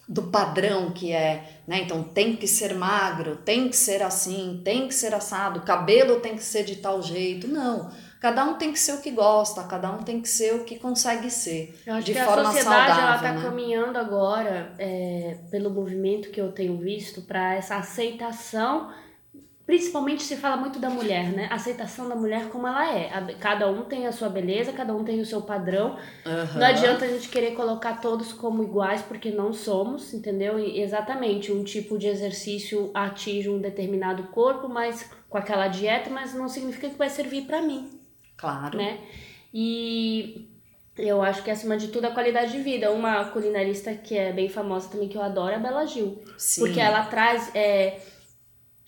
do padrão que é, né? Então tem que ser magro, tem que ser assim, tem que ser assado, cabelo tem que ser de tal jeito. Não. Cada um tem que ser o que gosta, cada um tem que ser o que consegue ser. Eu acho de que forma a sociedade saudável, ela está né? caminhando agora é, pelo movimento que eu tenho visto para essa aceitação. Principalmente se fala muito da mulher, né? Aceitação da mulher como ela é. Cada um tem a sua beleza, cada um tem o seu padrão. Aham. Não adianta a gente querer colocar todos como iguais, porque não somos, entendeu? E exatamente, um tipo de exercício atinge um determinado corpo, mas com aquela dieta, mas não significa que vai servir para mim Claro. né? E eu acho que acima de tudo a qualidade de vida. Uma culinarista que é bem famosa também que eu adoro é a Bela Gil, Sim. porque ela traz é,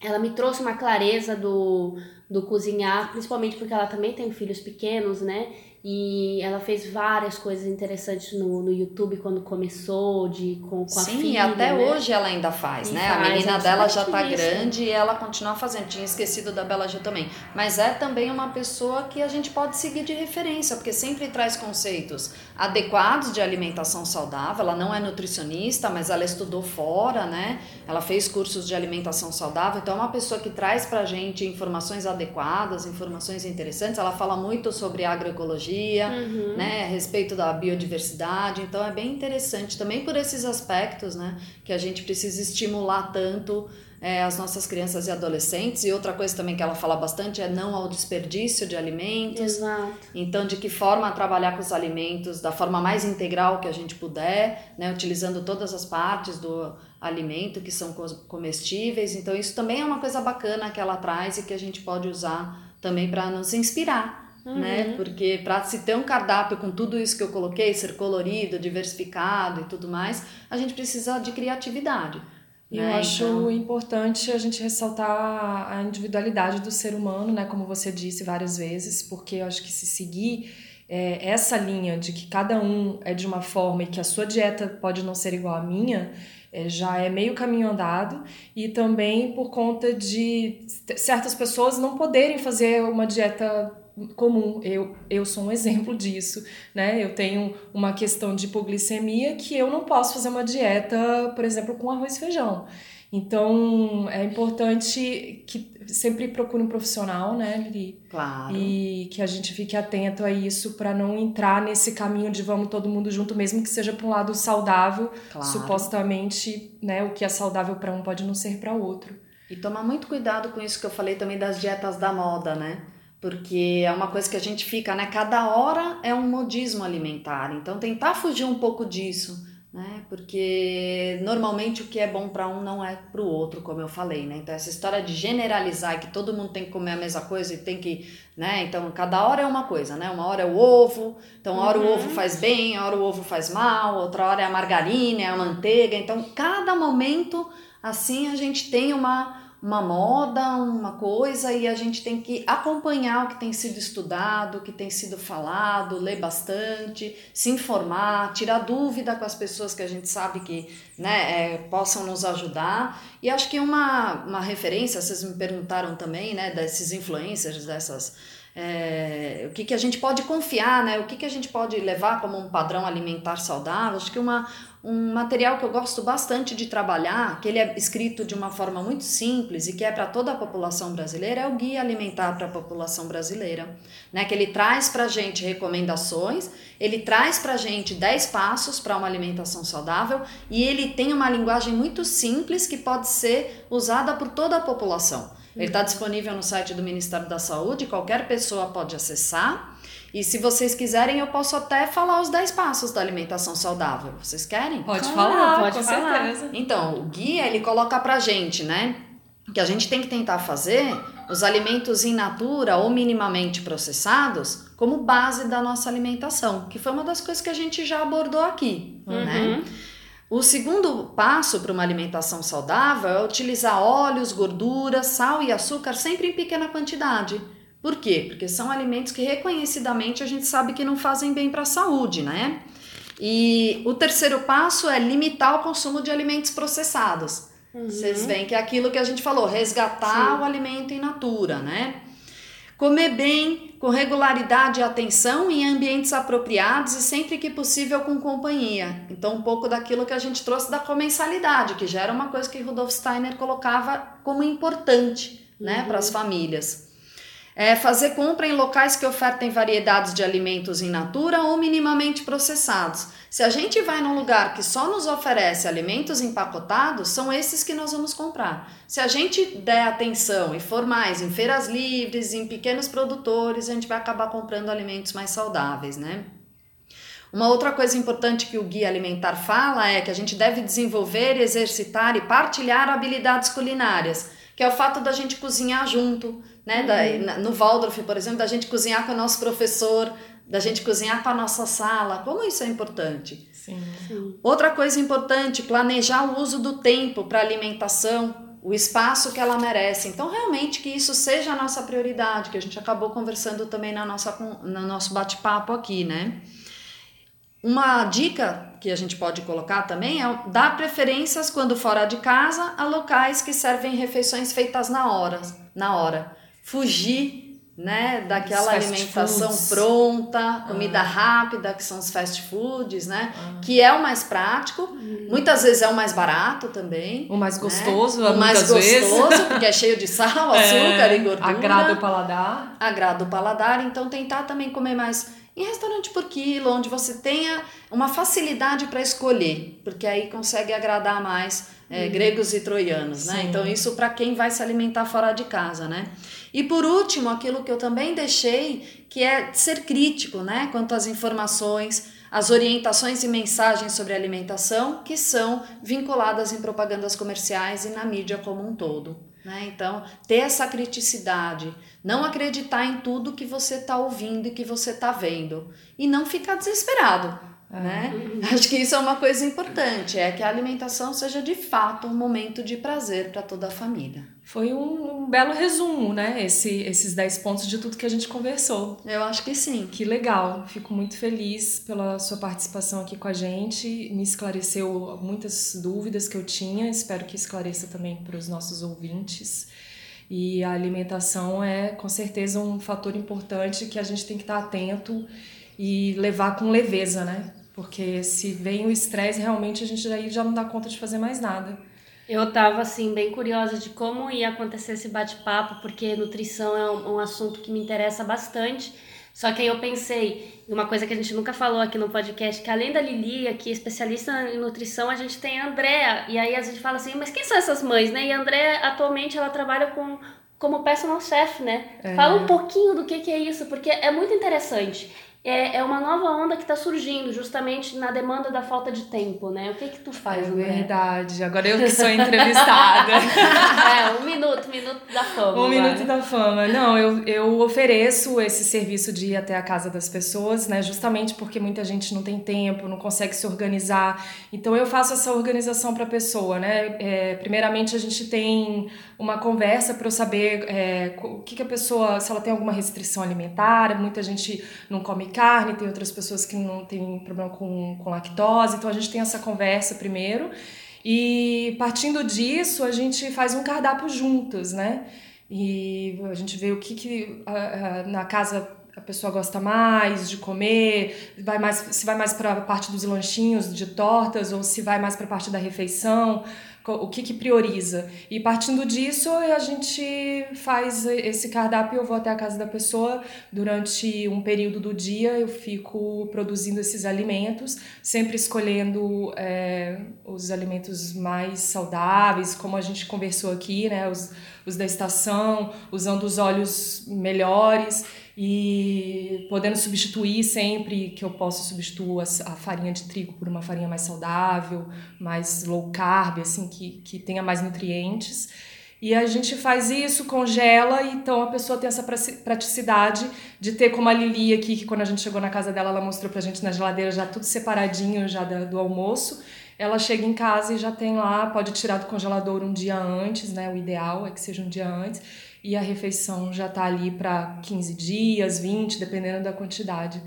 ela me trouxe uma clareza do, do cozinhar, principalmente porque ela também tem filhos pequenos, né? E ela fez várias coisas interessantes no, no YouTube quando começou, de, com, com a Sim, filha. e até né? hoje ela ainda faz, E né? a faz, menina ela dela já tá ativista. grande e ela continua fazendo. Tinha esquecido da Bela Gil também. Mas é também uma pessoa que a gente pode seguir de referência, porque sempre traz conceitos adequados de alimentação saudável. Ela não é nutricionista, mas ela estudou fora, né? Ela fez cursos de alimentação saudável. Então é uma pessoa que traz pra gente informações adequadas, informações interessantes. Ela fala muito sobre agroecologia Uhum. né, a respeito da biodiversidade. Então é bem interessante também por esses aspectos, né, que a gente precisa estimular tanto é, as nossas crianças e adolescentes. E outra coisa também que ela fala bastante é não ao desperdício de alimentos. Exato. Então, de que forma trabalhar com os alimentos da forma mais integral que a gente puder, né, utilizando todas as partes do alimento que são comestíveis. Então, isso também é uma coisa bacana que ela traz e que a gente pode usar também para nos inspirar. Né? Porque para se ter um cardápio com tudo isso que eu coloquei, ser colorido, diversificado e tudo mais, a gente precisa de criatividade. E eu né? acho Então- importante a gente ressaltar a individualidade do ser humano, né? Como você disse várias vezes, porque eu acho que se seguir é, essa linha de que cada um é de uma forma e que a sua dieta pode não ser igual à minha, é, já é meio caminho andado. E também por conta de certas pessoas não poderem fazer uma dieta comum. Eu, eu sou um exemplo disso, né? Eu tenho uma questão de hipoglicemia que eu não posso fazer uma dieta, por exemplo, com arroz e feijão. Então, é importante que sempre procure um profissional, né, Lili? Claro. E que a gente fique atento a isso para não entrar nesse caminho de vamos todo mundo junto, mesmo que seja para um lado saudável, Claro. supostamente, né, o que é saudável para um pode não ser para outro. E tomar muito cuidado com isso que eu falei também das dietas da moda, né? Porque é uma coisa que a gente fica, né? Cada hora é um modismo alimentar. Então tentar fugir um pouco disso, né? Porque normalmente o que é bom para um não é para o outro, como eu falei, né? Então essa história de generalizar que todo mundo tem que comer a mesma coisa e tem que, né? Então cada hora é uma coisa, né? Uma hora é o ovo, então uma hora o ovo faz bem, uma hora o ovo faz mal, outra hora é a margarina, é a manteiga. Então cada momento assim a gente tem uma uma moda, uma coisa e a gente tem que acompanhar o que tem sido estudado, o que tem sido falado, ler bastante, se informar, tirar dúvida com as pessoas que a gente sabe que né, é, possam nos ajudar. E acho que uma, uma referência, vocês me perguntaram também, né, desses influencers, dessas é, o que, que a gente pode confiar, né? O que, que a gente pode levar como um padrão alimentar saudável. Acho que uma, um material que eu gosto bastante de trabalhar, que ele é escrito de uma forma muito simples e que é para toda a população brasileira, é o Guia Alimentar para a População Brasileira, né? Que ele traz para a gente recomendações, ele traz para a gente 10 passos para uma alimentação saudável e ele tem uma linguagem muito simples que pode ser usada por toda a população. Ele está disponível no site do Ministério da Saúde, qualquer pessoa pode acessar. E se vocês quiserem, eu posso até falar os 10 passos da alimentação saudável. Vocês querem? Pode claro, falar, pode com falar. certeza. Então, o guia, ele coloca pra gente, né? Que a gente tem que tentar fazer os alimentos in natura ou minimamente processados como base da nossa alimentação, que foi uma das coisas que a gente já abordou aqui, né? O segundo passo para uma alimentação saudável é utilizar óleos, gorduras, sal e açúcar sempre em pequena quantidade. Por quê? Porque são alimentos que reconhecidamente a gente sabe que não fazem bem para a saúde, né? E o terceiro passo é limitar o consumo de alimentos processados. Vocês veem que é aquilo que a gente falou, resgatar o alimento in natura, né? Comer bem, com regularidade e atenção em ambientes apropriados e sempre que possível com companhia. Então, um pouco daquilo que a gente trouxe da comensalidade, que já era uma coisa que Rudolf Steiner colocava como importante né, para as famílias. É fazer compra em locais que ofertem variedades de alimentos in natura ou minimamente processados. Se a gente vai num lugar que só nos oferece alimentos empacotados, são esses que nós vamos comprar. Se a gente der atenção e for mais em feiras livres, em pequenos produtores, a gente vai acabar comprando alimentos mais saudáveis, né? Uma outra coisa importante que o guia alimentar fala é que a gente deve desenvolver, exercitar e partilhar habilidades culinárias, que é o fato da gente cozinhar junto, né? Da, no Waldorf, por exemplo, da gente cozinhar com o nosso professor, da gente cozinhar para a nossa sala. Como isso é importante? Sim. Outra coisa importante, planejar o uso do tempo para alimentação, o espaço que ela merece. Então, realmente que isso seja a nossa prioridade, que a gente acabou conversando também na nossa, no nosso bate-papo aqui, né? Uma dica que a gente pode colocar também é dar preferências quando fora de casa a locais que servem refeições feitas na hora, na hora. Fugir né, daquela alimentação foods. pronta, comida rápida, que são os fast foods, né? Que é o mais prático, muitas vezes é o mais barato também. O mais né? gostoso, o mais muitas vezes. gostoso, porque é cheio de sal, açúcar e gordura. Agrada o paladar. agrada o paladar, então tentar também comer mais em restaurante por quilo, onde você tenha uma facilidade para escolher, porque aí consegue agradar mais é, gregos e troianos, né? Sim. Então isso para quem vai se alimentar fora de casa, né? E por último, aquilo que eu também deixei, que é ser crítico, né? Quanto às informações, as orientações e mensagens sobre alimentação que são vinculadas em propagandas comerciais e na mídia como um todo. Né? Então, ter essa criticidade, não acreditar em tudo que você está ouvindo e que você está vendo, e não ficar desesperado. Né? Acho que isso é uma coisa importante, é que a alimentação seja de fato um momento de prazer para toda a família. Foi um, um belo resumo, né? Esse, esses 10 pontos de tudo que a gente conversou. Eu acho que sim. Que legal, fico muito feliz pela sua participação aqui com a gente. Me esclareceu muitas dúvidas que eu tinha, espero que esclareça também para os nossos ouvintes. E a alimentação é com certeza um fator importante que a gente tem que estar atento e levar com leveza, né? Porque se vem o estresse, realmente a gente aí já não dá conta de fazer mais nada. Eu tava assim bem curiosa de como ia acontecer esse bate-papo, porque nutrição é um, um assunto que me interessa bastante. Só que aí eu pensei uma coisa que a gente nunca falou aqui no podcast, que além da Lili, aqui especialista em nutrição, a gente tem a Andrea. E aí a gente fala assim, mas quem são essas mães, né? E a Andrea atualmente ela trabalha com como personal chef, né? Fala um pouquinho do que, que é isso, porque é muito interessante. É, é uma nova onda que está surgindo, justamente na demanda da falta de tempo, né? O que que tu faz, É Andrea? verdade. Agora eu que sou entrevistada. é, um minuto, um minuto da fama. Um vai. minuto da fama. Não, eu, eu ofereço esse serviço de ir até a casa das pessoas, né? Justamente porque muita gente não tem tempo, não consegue se organizar. Então eu faço essa organização para a pessoa, né? É, primeiramente a gente tem uma conversa para eu saber é, o que, que a pessoa, se ela tem alguma restrição alimentar. Muita gente não come carne, tem outras pessoas que não têm problema com, com lactose. Então a gente tem essa conversa primeiro. E partindo disso, a gente faz um cardápio juntas, né? E a gente vê o que, que na casa a pessoa gosta mais de comer, vai mais, se vai mais para a parte dos lanchinhos, de tortas, ou se vai mais para a parte da refeição o que, que prioriza. E partindo disso, a gente faz esse cardápio. Eu vou até a casa da pessoa durante um período do dia, eu fico produzindo esses alimentos, sempre escolhendo é, os alimentos mais saudáveis, como a gente conversou aqui, né? Os, os da estação, usando os óleos melhores e podendo substituir sempre que eu posso substituir a, farinha de trigo por uma farinha mais saudável, mais low carb, assim, que, que tenha mais nutrientes. E a gente faz isso, congela, então a pessoa tem essa praticidade de ter como a Lili aqui, que quando a gente chegou na casa dela, ela mostrou pra gente na geladeira já tudo separadinho já do almoço. Ela chega em casa e já tem lá, pode tirar do congelador um dia antes, né? O ideal é que seja um dia antes e a refeição já está ali para 15 dias, 20, dependendo da quantidade.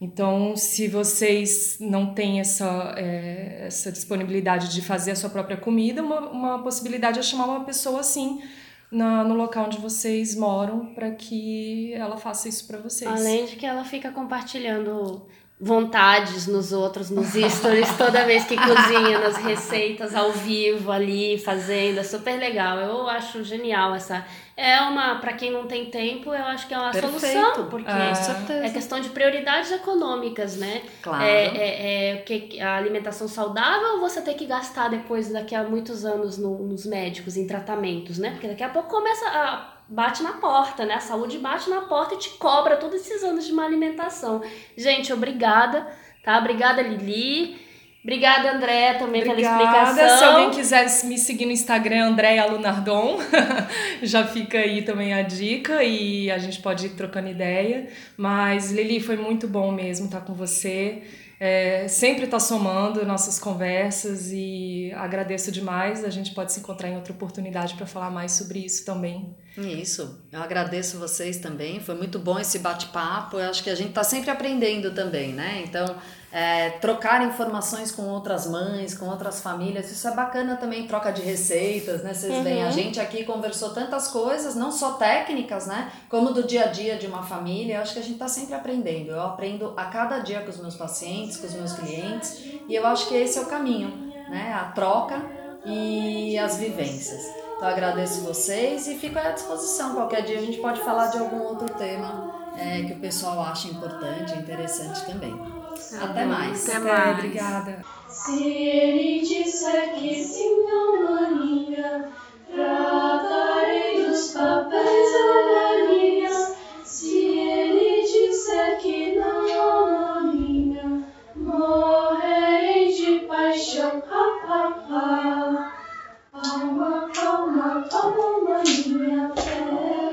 Então, se vocês não têm essa, é, essa disponibilidade de fazer a sua própria comida, uma, uma possibilidade é chamar uma pessoa assim na, no local onde vocês moram para que ela faça isso para vocês. Além de que ela fica compartilhando vontades nos outros, nos stories, toda vez que cozinha, nas receitas ao vivo ali, fazendo, é super legal. Eu acho genial essa. É uma, para quem não tem tempo, eu acho que é uma Perfeito. solução, porque é, é questão de prioridades econômicas, né? Claro. É, é, é que a alimentação saudável você tem que gastar depois, daqui a muitos anos, no, nos médicos, em tratamentos, né? Porque daqui a pouco começa a bate na porta, né? A saúde bate na porta e te cobra todos esses anos de uma alimentação. Gente, obrigada, tá? Obrigada, Lili. Obrigada, André, também Obrigada. pela explicação. Se alguém quiser me seguir no Instagram, Andréa Lunardon, já fica aí também a dica e a gente pode ir trocando ideia. Mas, Lili, foi muito bom mesmo estar com você. É, sempre está somando nossas conversas e agradeço demais. A gente pode se encontrar em outra oportunidade para falar mais sobre isso também. Isso, eu agradeço vocês também. Foi muito bom esse bate-papo. Eu acho que a gente está sempre aprendendo também, né? Então, é, trocar informações com outras mães, com outras famílias, isso é bacana também, troca de receitas, né? Vocês uhum. veem, a gente aqui conversou tantas coisas, não só técnicas, né? Como do dia a dia de uma família. Eu acho que a gente está sempre aprendendo. Eu aprendo a cada dia com os meus pacientes, com os meus clientes, e eu acho que esse é o caminho, né? A troca e as vivências. Então agradeço vocês e fico à disposição. Qualquer dia a gente pode falar de algum outro tema é, que o pessoal acha importante, interessante também todos. Até mais. Até, mais. Obrigada. Se ele disser que sim, é não maninha, tratarei dos papéis amarelinhas. Se ele disser que não, é maninha, morrerei de paixão. Ah, ah, ah. Calma, calma, calma, maninha, pera.